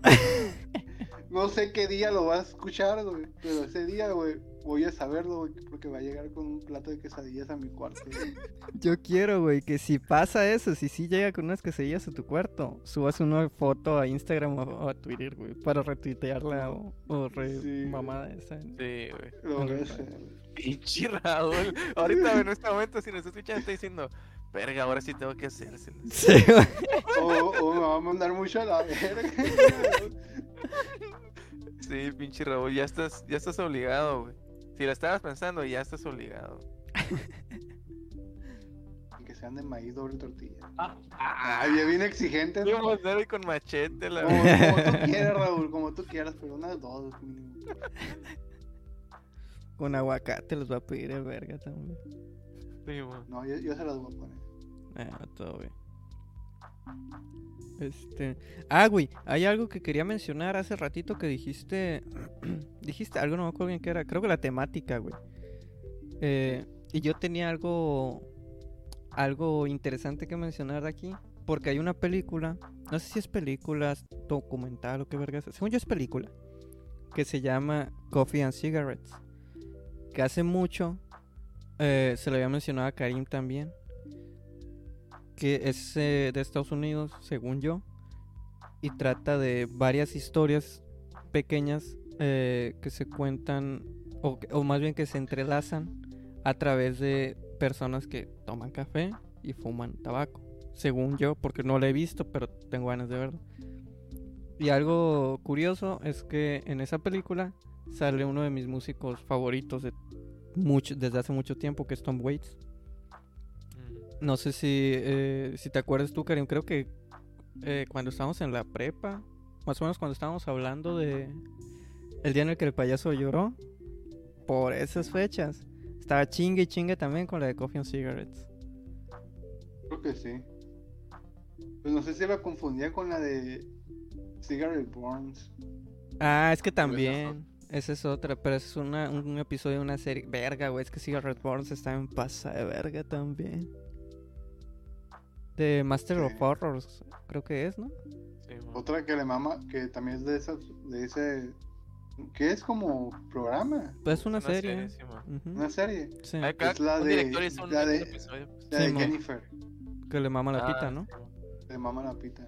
No sé qué día lo vas a escuchar, güey. Pero ese día, güey, voy a saberlo, güey. Porque va a llegar con un plato de quesadillas a mi cuarto, güey. Yo quiero, güey, que si pasa eso, si sí llega con unas quesadillas a tu cuarto, subas una foto a Instagram o, a Twitter, güey, para retuitearla o, o re Sí. mamada esa. Sí, güey. Hacer, güey. Pinche Raúl. Ahorita en este momento, si nos escuchan, está diciendo, verga, ahora sí tengo que hacerse. Sí, güey. O, o me va a mandar mucho a la verga. Sí, pinche Raúl, ya estás, ya estás obligado, güey. Si lo estabas pensando, ya estás obligado. que sean de maíz doble tortilla. Ah, ya bien exigente. Yo con machete, la Como, verdad. como tú quieras, Raúl, como tú quieras, pero unas dos mínimo. Con aguacate los va a pedir el verga también. Sí. No, yo, yo se las voy a poner. Ah, todo bien. Este. Ah, güey, hay algo que quería mencionar hace ratito que dijiste. dijiste algo, no me acuerdo bien qué era. Creo que la temática, güey. Eh, y yo tenía algo. Algo interesante que mencionar aquí. Porque hay una película. No sé si es película, documental o qué verga. es, Según yo es película. Que se llama Coffee and Cigarettes. Que hace mucho. eh, se lo había mencionado a Karim también que es eh, de Estados Unidos, según yo, y trata de varias historias pequeñas eh, que se cuentan, o, más bien que se entrelazan a través de personas que toman café y fuman tabaco, según yo, porque no lo he visto, pero tengo ganas de verlo. Y algo curioso es que en esa película sale uno de mis músicos favoritos de desde hace mucho tiempo, que es Tom Waits. No sé si, eh, si te acuerdas tú, Karim. Creo que eh, cuando estábamos en la prepa, más o menos cuando estábamos hablando de el día en el que el payaso lloró, por esas fechas, estaba chingue y chingue también con la de Coffee and Cigarettes. Creo que sí. Pues no sé si la confundía con la de Cigarette Burns. Ah, es que también. Esa es otra, pero es una, un, un episodio de una serie. Verga, güey, es que Cigarette Burns está en pasa de verga también. De Master Sí. of Horrors, creo que es, ¿no? Sí. Otra que le mama, que también es de esas, de ese, que es como programa, Pues es una, Una serie. sí, una serie, sí. Es la de- la de- episodio, pues. la de Sí, mo. Jennifer, Que le mama la Ah, pita, ¿no? le mama la pita.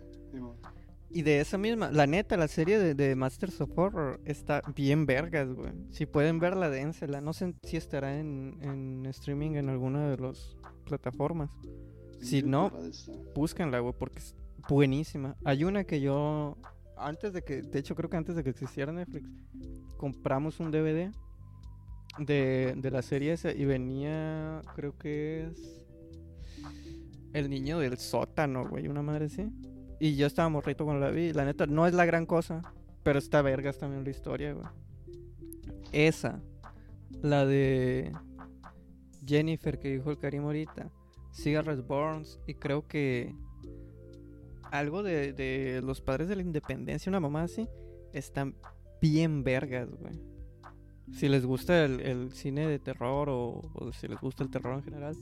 Y de esa misma, la neta, la serie de, de Masters of Horror está bien vergas, güey. Si pueden verla, dénsela. No sé si estará en, en streaming en alguna de las plataformas. Si no, búsquenla, güey, porque es buenísima. Hay una que yo, antes de que, de hecho creo que antes de que existiera Netflix, compramos un DVD de, de la serie esa y venía, creo que es El niño del sótano, güey, una madre así. Y yo estaba morrito cuando la vi, la neta, no es la gran cosa, pero está vergas también la historia, güey. Esa, la de Jennifer que dijo el Karim ahorita. Cigarettes Burns y creo que algo de, de los padres de la independencia, una mamá así, están bien vergas, güey. Si les gusta el, el cine de terror o, o si les gusta el terror en general,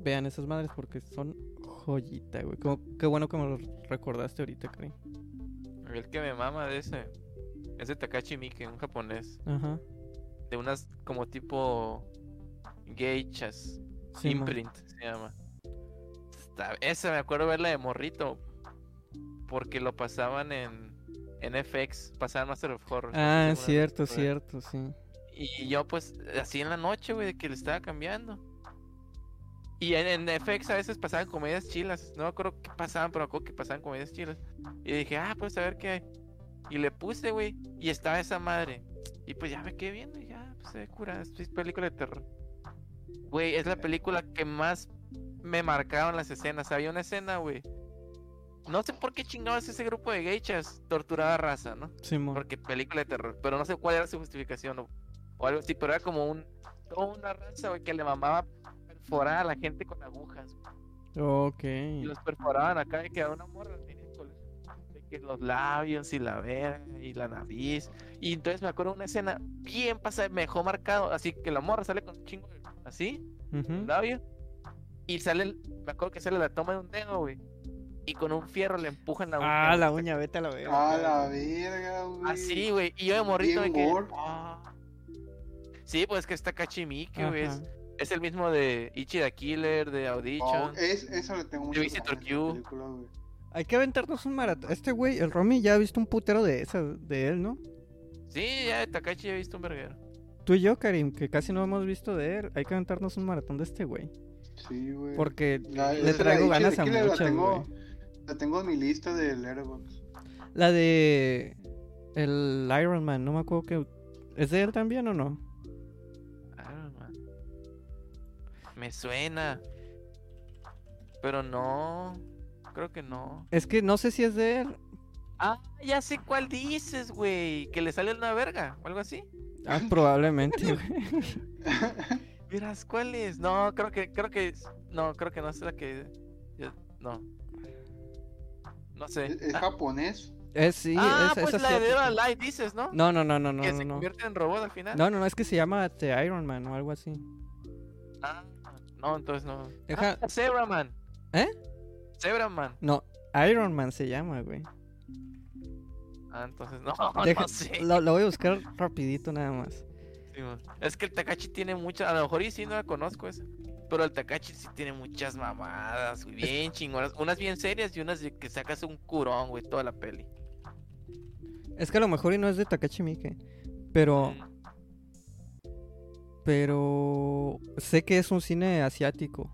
vean esas madres porque son Joyita, güey. Como- Qué bueno que me lo recordaste ahorita, Cray. El que me mama de ese. Es de Takashi Miike, un japonés. Ajá. De unas como tipo. Geichas. Sí, man. Imprint se llama. Está- esa me acuerdo verla de morrito. Porque lo pasaban en. En FX. Pasaban Master of Horror. Ah, cierto, cierto, sí. Y yo pues así en la noche, güey, de que le estaba cambiando. Y en, en FX a veces pasaban comedias chilas. No me acuerdo qué pasaban, pero me acuerdo que pasaban comedias chilas. Y dije, ah, pues a ver qué hay. Y le puse, güey. Y estaba esa madre. Y pues ya me quedé viendo y ya, pues se cura. Es película de terror. Güey, es la película que más me marcaron las escenas. Había una escena, güey. No sé por qué chingados ese grupo de geichas torturaba raza, ¿no? Simón. Porque película de terror. Pero no sé cuál era su justificación o, o algo así. Pero era como un. Toda una raza, güey, que le mamaba perforar a la gente con agujas. güey. Ok. Y los perforaban acá y quedaba una morra. De que los labios y la verga y la nariz. Y entonces me acuerdo una escena bien pasada, me dejó marcado. Así que la morra sale con un chingo de. Así, Ujú. el labio. Y sale. el- Me acuerdo que sale la toma de un dedo, güey. Y con un fierro le empujan la uña. Ah, la hasta uña, vete a la verga. A la verga, güey. Así, güey. Y yo de morrito de que. ah. Sí, pues que está Kachimiki, güey. Es, es el mismo de Ichi the Killer, de Oh, Audition. es, eso le tengo mucho güey. Hay que aventarnos un maratón. Este güey, el Romy, ya ha visto un putero de esa, de él, ¿no? Sí, ya de Takashi he visto un verguero. Tú y yo, Karim, que casi no hemos visto de él. Hay que aventarnos un maratón de este güey. Sí, güey. Porque La- le traigo ganas a muchas, La tengo, güey. la tengo en mi lista de Letterboxd. La de. El Iron Man, no me acuerdo que. ¿Es de él también o no? Iron Man. Me suena. Pero no. Creo que no. Es que no sé si es de él. Ah, ya sé cuál dices, güey. Que le sale una verga o algo así. Ah, probablemente, güey. Miras, ¿cuál es? No, creo que, creo que, no, creo que no es la que, yo- no. No sé. Es, es Ah, japonés. Es, sí, ah, es, es pues la de Alive dices, ¿no? No, no, no, no, no, que no, se no. convierte en robot al final. No, no, no, es que se llama The Iron Man o algo así. Ah, no, entonces no. Deja- Ah, Zebraman. ¿Eh? Zebraman. No, Iron Man se llama, güey. Ah, entonces no, Deja- no sé. lo, lo voy a buscar rapidito nada más. Sí, es que el Takachi tiene muchas, a lo mejor y sí no la conozco esa. Pero el Takachi sí tiene muchas mamadas, güey, bien chingonas. Unas bien serias y unas de que sacas un curón, güey, toda la peli. Es que a lo mejor y no es de Takashi Miike. Pero, Mm. pero sé que es un cine asiático.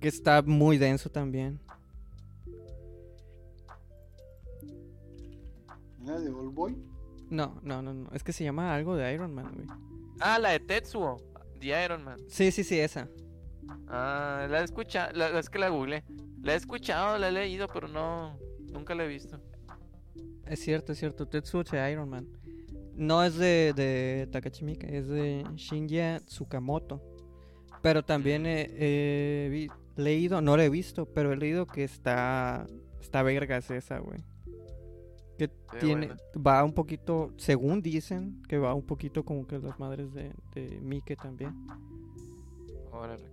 Que está muy denso también. ¿La de Old Boy? No, no, no, no. Es que se llama algo de Iron Man, güey. Ah, la de Tetsuo, The Iron Man. Sí, sí, sí, esa. Ah, la he escuchado, la, la- es que la googleé. La he escuchado, la he leído, pero no, nunca la he visto. Es cierto, es cierto. Tetsuya Iron Man. No es de, de Takashi Miike, es de Shinya Tsukamoto. Pero también he, he vi- leído, no la he visto, pero he leído que está, está vergas esa, güey. Que tiene, buena. va un poquito, según dicen, que va un poquito como que las madres de, de Miike también. Órale.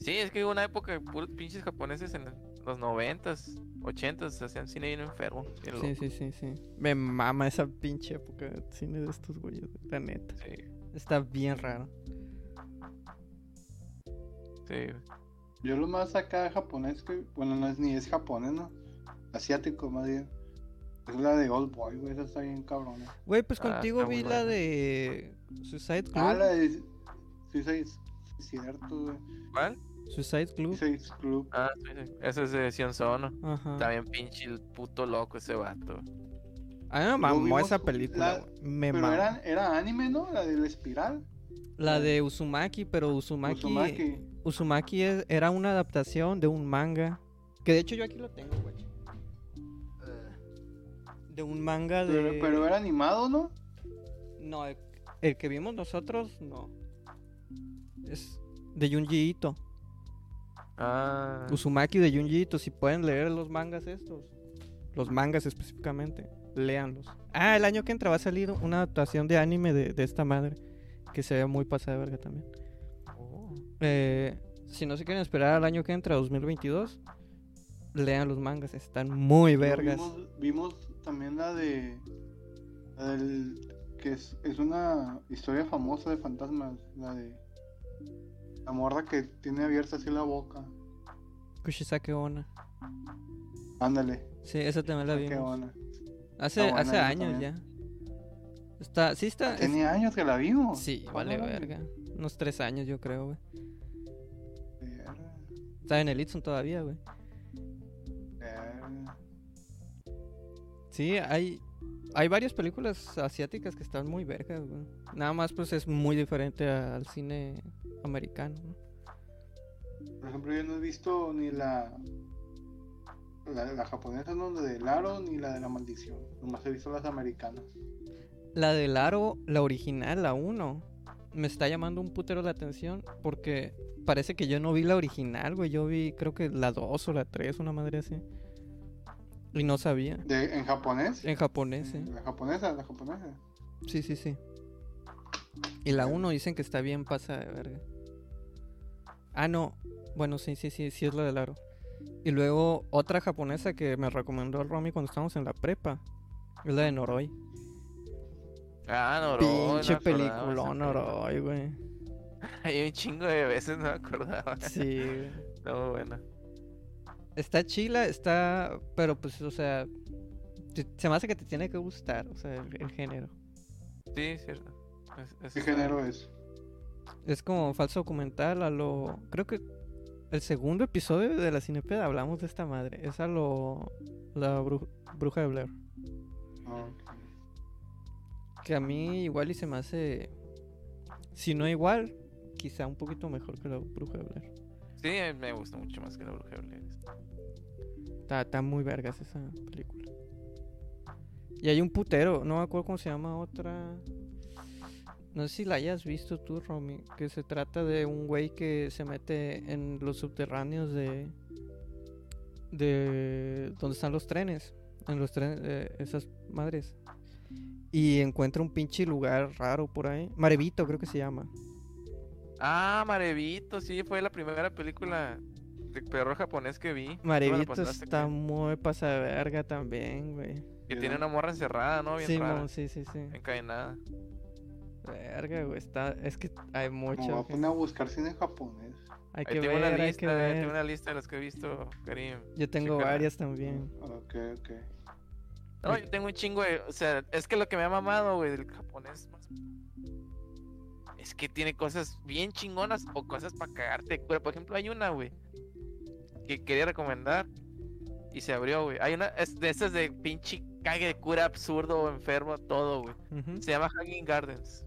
Sí, es que hubo una época de puros pinches japoneses en los noventas, ochentas, hacían cine bien enfermo. bien Sí, sí, sí, sí. Me mama esa pinche época de cine de estos güeyes, la neta. Sí, Está bien raro. sí. Yo lo más acá japonés que, bueno, no es ni es japonés, ¿no? Asiático más bien. Es la de Old Boy, güey, esa está bien cabrona. Güey, pues Ah, contigo está vi la de Suicide Club. Ah, la de. Es cierto, güey. ¿Cuál? Suicide Club. Sí, Club. Ah, sí, sí. Ese es de Sion Sono. Ajá. También pinche el puto loco ese vato. A mí me mamó esa película. la-. Me Pero mamó. era, era anime, ¿no? La del espiral. La de Uzumaki, pero Uzumaki. Uzumaki. Uzumaki es- era una adaptación de un manga. Que de hecho yo aquí lo tengo, güey. De un manga de. Pero, pero era animado, ¿no? No, el, el que vimos nosotros, no. Es de Junji Ito. Ah, Uzumaki de Junji Ito. Si pueden leer los mangas estos. Los mangas específicamente. Léanlos. Ah, el año que entra va a salir una adaptación de anime de, de esta madre. Que se ve muy pasada de verga también. oh. Eh, si no se quieren esperar al año que entra, 2022, lean los mangas, están muy vergas. Vimos, vimos también la de. La del. Que es, es una historia famosa de fantasmas. La de. La morra que tiene abierta así la boca. Kushisake Onna. Ándale. Sí, esa también la vimos. buena. Hace, hace años también. ya. Está, sí está. es- Tenía años que la vimos. Sí, vale verga. Unos tres años yo creo, güey. Está en el Itson todavía, güey. Sí, hay, hay varias películas asiáticas que están muy vergas, güey. Nada más pues es muy diferente al cine americano, ¿no? Por ejemplo, yo no he visto ni la. La, la japonesa, no, la del aro, ni la de la maldición. Nomás he visto las americanas. La del Aro, la original, la 1, me está llamando un putero la atención porque parece que yo no vi la original, güey. Yo vi creo que la 2 o la 3, una madre así. Y no sabía. De, ¿En japonés? En japonés, sí. La japonesa, la japonesa. Sí, sí, sí. Y la 1 dicen que está bien pasa de verga. Ah, no. Bueno, sí, sí, sí, sí es la del aro. Y luego otra japonesa que me recomendó el Romy cuando estábamos en la prepa. Es la de Noroi. Ah, Noroi. Pinche no peliculón. Noroi, güey. Hay un chingo de veces no me acordaba. Sí, güey. Está muy buena. Está chila, está... Pero pues, o sea... te- se me hace que te tiene que gustar, o sea, el, el género. Sí, es cierto. Es- es- ¿Qué está- género es? Es como falso documental a lo... Creo que el segundo episodio de la Cinepeda hablamos de esta madre. Es a lo... La bru- bruja de Blair. Ah, ok. Que a mí igual y se me hace... Si no igual, quizá un poquito mejor que la bruja de Blair. Sí, me gusta mucho más que la bruja de Blair. Está, muy vergas esa película. Y hay un putero, no me acuerdo cómo se llama otra. No sé si la hayas visto tú, Romy. Que se trata de un güey que se mete en los subterráneos de. de. donde están los trenes. En los trenes, eh, esas madres. Y encuentra un pinche lugar raro por ahí. Marevito, creo que se llama. Ah, Marevito, sí, fue la primera película de perro japonés que vi. Marevito está creo. muy pasa de verga también, güey. Que tiene una morra encerrada, ¿no? Bien Sí, rara. mon, sí, sí, sí. Encadenada. Verga, güey, está... Es que hay Me voy mucho. a poner a buscar cine japonés. Hay Ahí que tengo ver, una hay que lista, eh, tengo una lista de las que he visto, Karim. Yo tengo varias también. Ok, ok. No, yo tengo un chingo de. O sea, es que lo que me ha mamado, güey, del japonés más. Es que tiene cosas bien chingonas o cosas para cagarte. de cura. Por ejemplo, hay una, güey, que quería recomendar y se abrió, güey. Hay una es de esas de pinche cague de cura absurdo, enfermo, todo, güey. Se llama Hanging Gardens.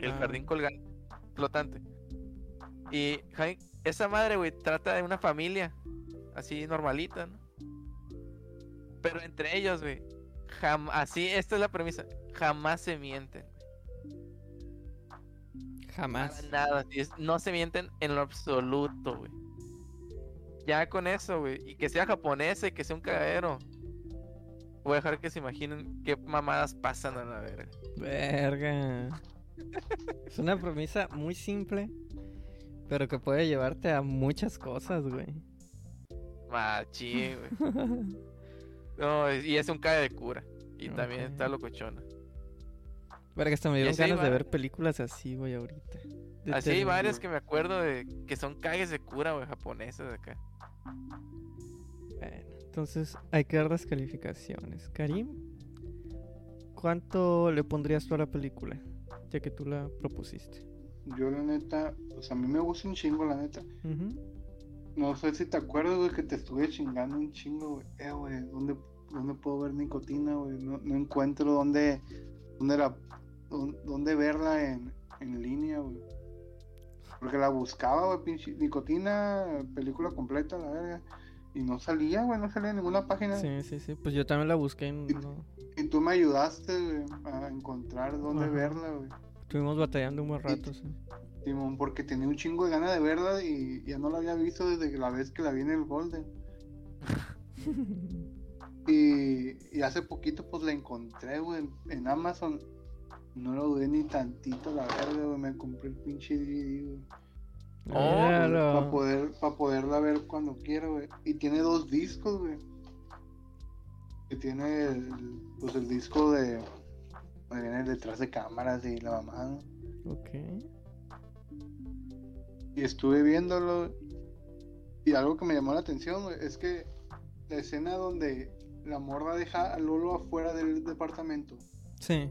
El Ah. jardín colgante, flotante. Y esa madre, güey, trata de una familia así normalita, ¿no? Pero entre ellos, güey, así, esta es la premisa, jamás se mienten. Jamás. Nada, no se mienten en lo absoluto, güey. Ya con eso, güey, y que sea japonés y que sea un cagadero. Voy a dejar que se imaginen qué mamadas pasan a la verga. Verga. es una premisa muy simple, pero que puede llevarte a muchas cosas, güey. Machi, güey. No, y es un cae de cura. Y también está locochona. Verga, hasta me dieron ganas de ver películas así, güey, ahorita. De Así hay varias que me acuerdo de que son cagues de cura, güey, japonesas de acá. Bueno, entonces hay que dar las calificaciones. Karim, ¿cuánto le pondrías tú a la película? Ya que tú la propusiste. Yo la neta, pues a mí me gusta un chingo la neta. No sé si te acuerdas, güey, que te estuve chingando un chingo, güey. Eh, güey, ¿dónde, ¿dónde puedo ver nicotina, güey? No, no encuentro dónde, dónde, la, dónde, verla en, en línea, güey. Porque la buscaba, güey, pinche nicotina, película completa, la verga. Y no salía, güey, no salía en ninguna página. Sí, sí, sí. Pues yo también la busqué y no... Y tú me ayudaste, güey, a encontrar dónde Ajá. verla, güey. Estuvimos batallando un buen rato, sí. Simón, porque tenía un chingo de ganas de verla y ya no la había visto desde la vez que la vi en el Golden. Y, y hace poquito pues la encontré, güey, en, en Amazon. No lo dudé ni tantito, la verga, güey, me compré el pinche DVD, güey. Oh. Para poder, para poderla ver cuando quiera, güey. Y tiene dos discos, güey. Que tiene el, pues el disco de. donde viene detrás de cámaras y la mamá, ¿no? Ok. Y estuve viéndolo. Y algo que me llamó la atención, güey, es que la escena donde la morra deja a Lolo afuera del departamento. Sí.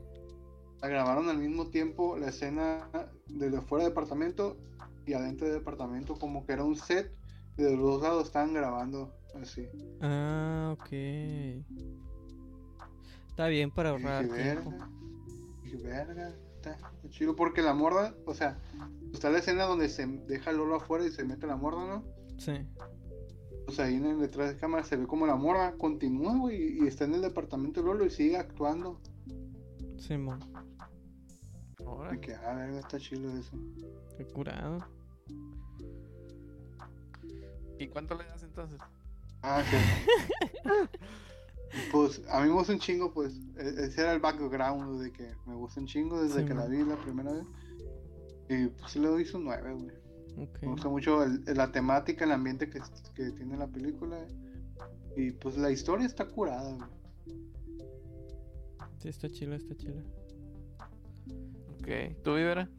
La grabaron al mismo tiempo la escena desde afuera del departamento y adentro del departamento, como que era un set. Y de los dos lados estaban grabando así. Ah, ok. Está bien para Y ahorrar tiempo. verga. Dije, verga, está, chido. Porque la morra, o sea, está la escena donde se deja Lolo afuera y se mete la morra, ¿no? Sí. O sea, ahí en el detrás de cámara se ve como la morra continúa, güey, y está en el departamento de Lolo y sigue actuando. Simón. Que, ah, verga, está chido eso. Qué curado. ¿Y cuánto le das entonces? Ah, sí. pues a mí me gusta un chingo, pues. e- Ese era el background de que me gusta un chingo desde Sí, que la vi la primera vez. Y pues le doy su 9, güey. Me gusta mucho el- la temática, el ambiente que, que tiene la película. Y pues la historia está curada, güey. Sí, está chila, está chila. ¿Tú, Vivera?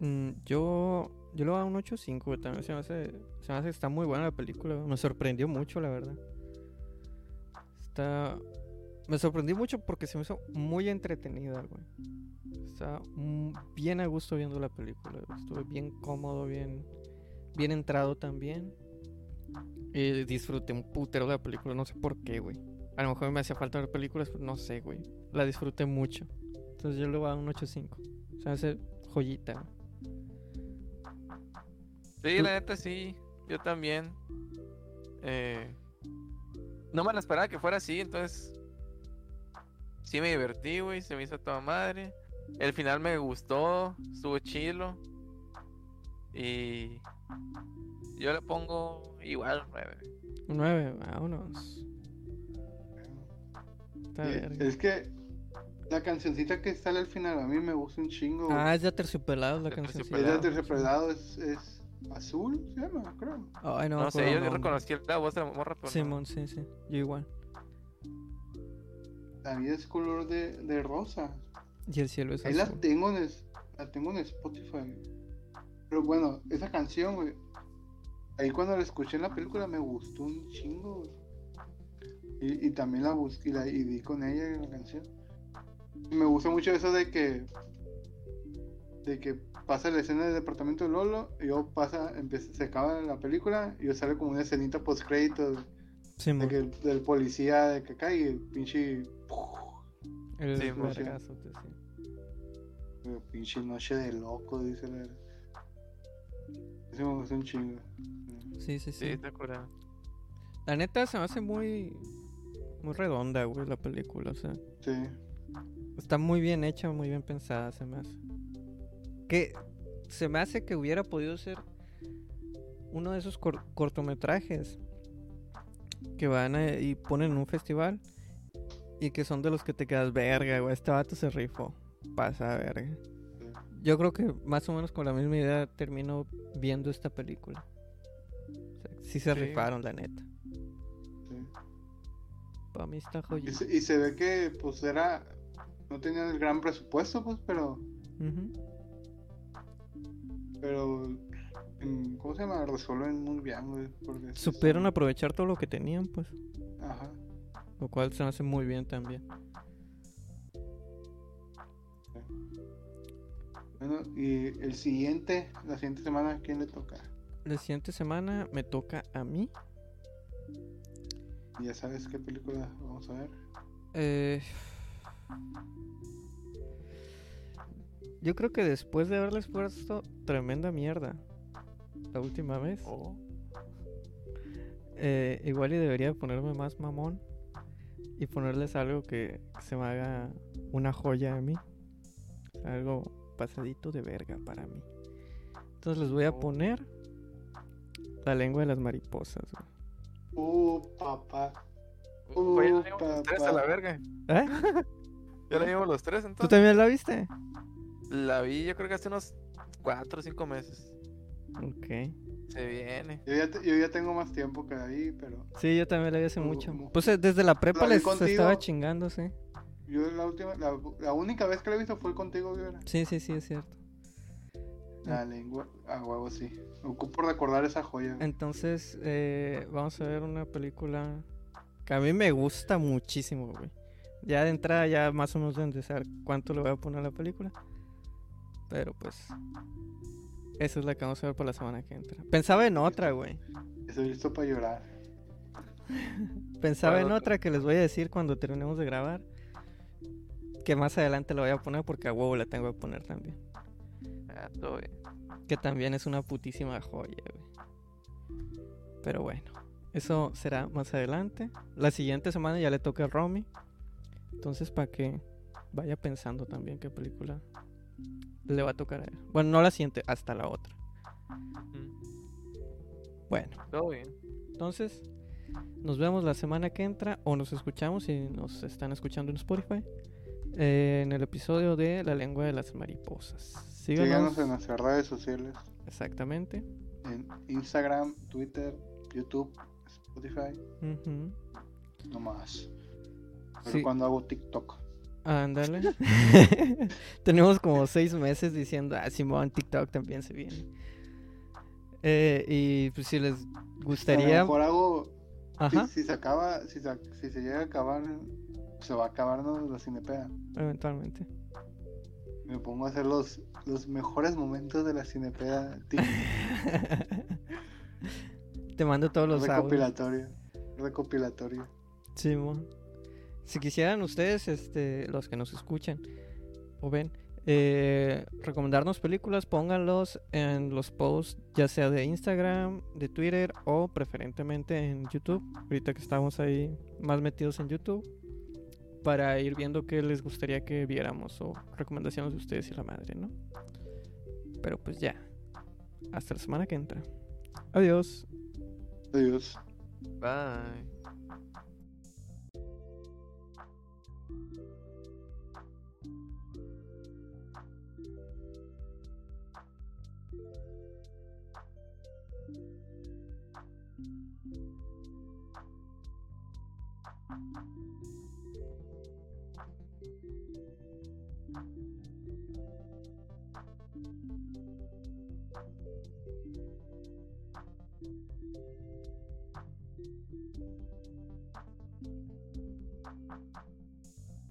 Mm, yo, yo le voy a un 8.5, güey. También se me hace, se me hace está muy buena la película. Me sorprendió mucho, la verdad. Está... Me sorprendí mucho porque se me hizo muy entretenida, güey. Está bien a gusto viendo la película. Estuve bien cómodo, bien, bien entrado también. Y disfruté un putero de la película, no sé por qué, güey. A lo mejor me hacía falta ver películas, pero no sé, güey. La disfruté mucho. Entonces yo le voy a dar un 8.5. Se me hace joyita. Sí, Tú- la neta sí. Yo también. Eh, no me la esperaba que fuera así, entonces. Sí me divertí, güey. Se me hizo toda madre. El final me gustó. Estuvo chilo. Y. Yo le pongo igual 9. Un 9, vámonos. Está. Es que la cancioncita que sale al final a mí me gusta un chingo. Ah, es de Terciopelados la canción. es de Terciopelados. Terciopelado, es, es azul, se llama, creo. Ay, no, No, sé, yo el nombre. reconocí la voz de la morra, pero no. Simón, sí, sí. Yo igual. La vida es color de, de rosa. Y el cielo es Ahí la azul. tengo en, la tengo en Spotify. Pero bueno, esa canción, güey. Ahí cuando la escuché en la película me gustó un chingo, güey. Y, y también la busqué y, la, y di con ella en la canción. Me gusta mucho eso de que. De que pasa la escena del departamento de Lolo, y luego pasa, empieza, se acaba la película, y yo sale como una escenita post créditos de Simón. que, del policía de que acá y el pinche. El Sí, vergazote, sí. Pero pinche noche de loco, dice la. Me gusta un chingo. Sí, sí, Sí, sí. está curado. La neta se me hace muy. Muy redonda, güey, la película. O sea, Sí. Está muy bien hecha, muy bien pensada, se me hace. Que se me hace que hubiera podido ser uno de esos cor- cortometrajes que van a- y ponen en un festival y que son de los que te quedas verga, güey. Este vato se rifó. Pasa verga. Yo creo que más o menos con la misma idea termino viendo esta película. O sea, sí se Sí. rifaron, la neta. sí. Para mí está joyita. y se ve que, pues, era. No tenían el gran presupuesto, pues, pero. Ujú. Pero. en- ¿Cómo se llama? Resuelven muy bien, güey. Supieron aprovechar todo lo que tenían, pues. Ajá. Lo cual se hace muy bien también. Bueno, y el siguiente, la siguiente semana, ¿a quién le toca? La siguiente semana me toca a mí. Ya sabes qué película vamos a ver. Eh, Yo creo que después de haberles puesto tremenda mierda la última vez, Oh. eh, igual y debería ponerme más mamón y ponerles algo que se me haga una joya a mí. Algo pasadito de verga para mí. Entonces les voy a Oh. poner la lengua de las mariposas. güey. Uh, papá. Uh, los tres a la papá. verga. ¿Eh? Ya la llevamos los tres ¿Tú entonces. también la viste? La vi yo creo que hace unos cuatro o cinco meses. Ok. Se viene. Yo ya, te- yo ya tengo más tiempo que ahí, pero Sí, yo también la vi hace Como- mucho. como- Pues eh, desde la prepa La les contigo. estaba chingando, sí. yo la última, la, la única vez que la he visto fue contigo, Vibra. Sí, sí, sí, es cierto. La lengua, a huevo, sí. Ocupo recordar esa joya. Entonces, eh, vamos a ver una película que a mí me gusta muchísimo, güey. Ya de entrada, ya más o menos deben de saber cuánto le voy a poner a la película. Pero pues, esa es la que vamos a ver por la semana que entra. Pensaba en otra, güey. Estoy listo para llorar. Pensaba en ¿Cuál otra que les voy a decir cuando terminemos de grabar. Que más adelante la voy a poner porque a huevo la tengo que poner también. Ah, todo bien. Que también es una putísima joya, güey. Pero bueno, eso será más adelante. La siguiente semana ya le toca a Romy. Entonces, para que vaya pensando también qué película le va a tocar a él. Bueno, no la siguiente, hasta la otra. Mm, Bueno, Todo bien. entonces nos vemos la semana que entra o nos escuchamos si nos están escuchando en Spotify. eh, en el episodio de La lengua de las mariposas. Síganos. Síganos en nuestras redes sociales. Exactamente. En Instagram, Twitter, YouTube, Spotify, Ujú. no más. Pero Sí. cuando hago TikTok. Ándale. Tenemos como seis meses diciendo, ah, Simón, TikTok también se viene. Eh, y pues si les A lo gustaría... mejor hago. Si, Ajá, si se acaba, si se, si se llega a acabar, se va a acabar ¿no? la cinepea. eventualmente. Me pongo a hacer los, los mejores momentos de la cinepea. Te mando todos los audios. recopilatorio. Recopilatorio. Simón. Si quisieran ustedes, este, los que nos escuchan o ven, eh, recomendarnos películas, pónganlos en los posts, ya sea de Instagram, de Twitter o preferentemente en YouTube. Ahorita que estamos ahí más metidos en YouTube, para ir viendo qué les gustaría que viéramos o recomendaciones de ustedes y la madre, ¿no? Pero pues ya, hasta la semana que entra. Adiós. Adiós. Bye.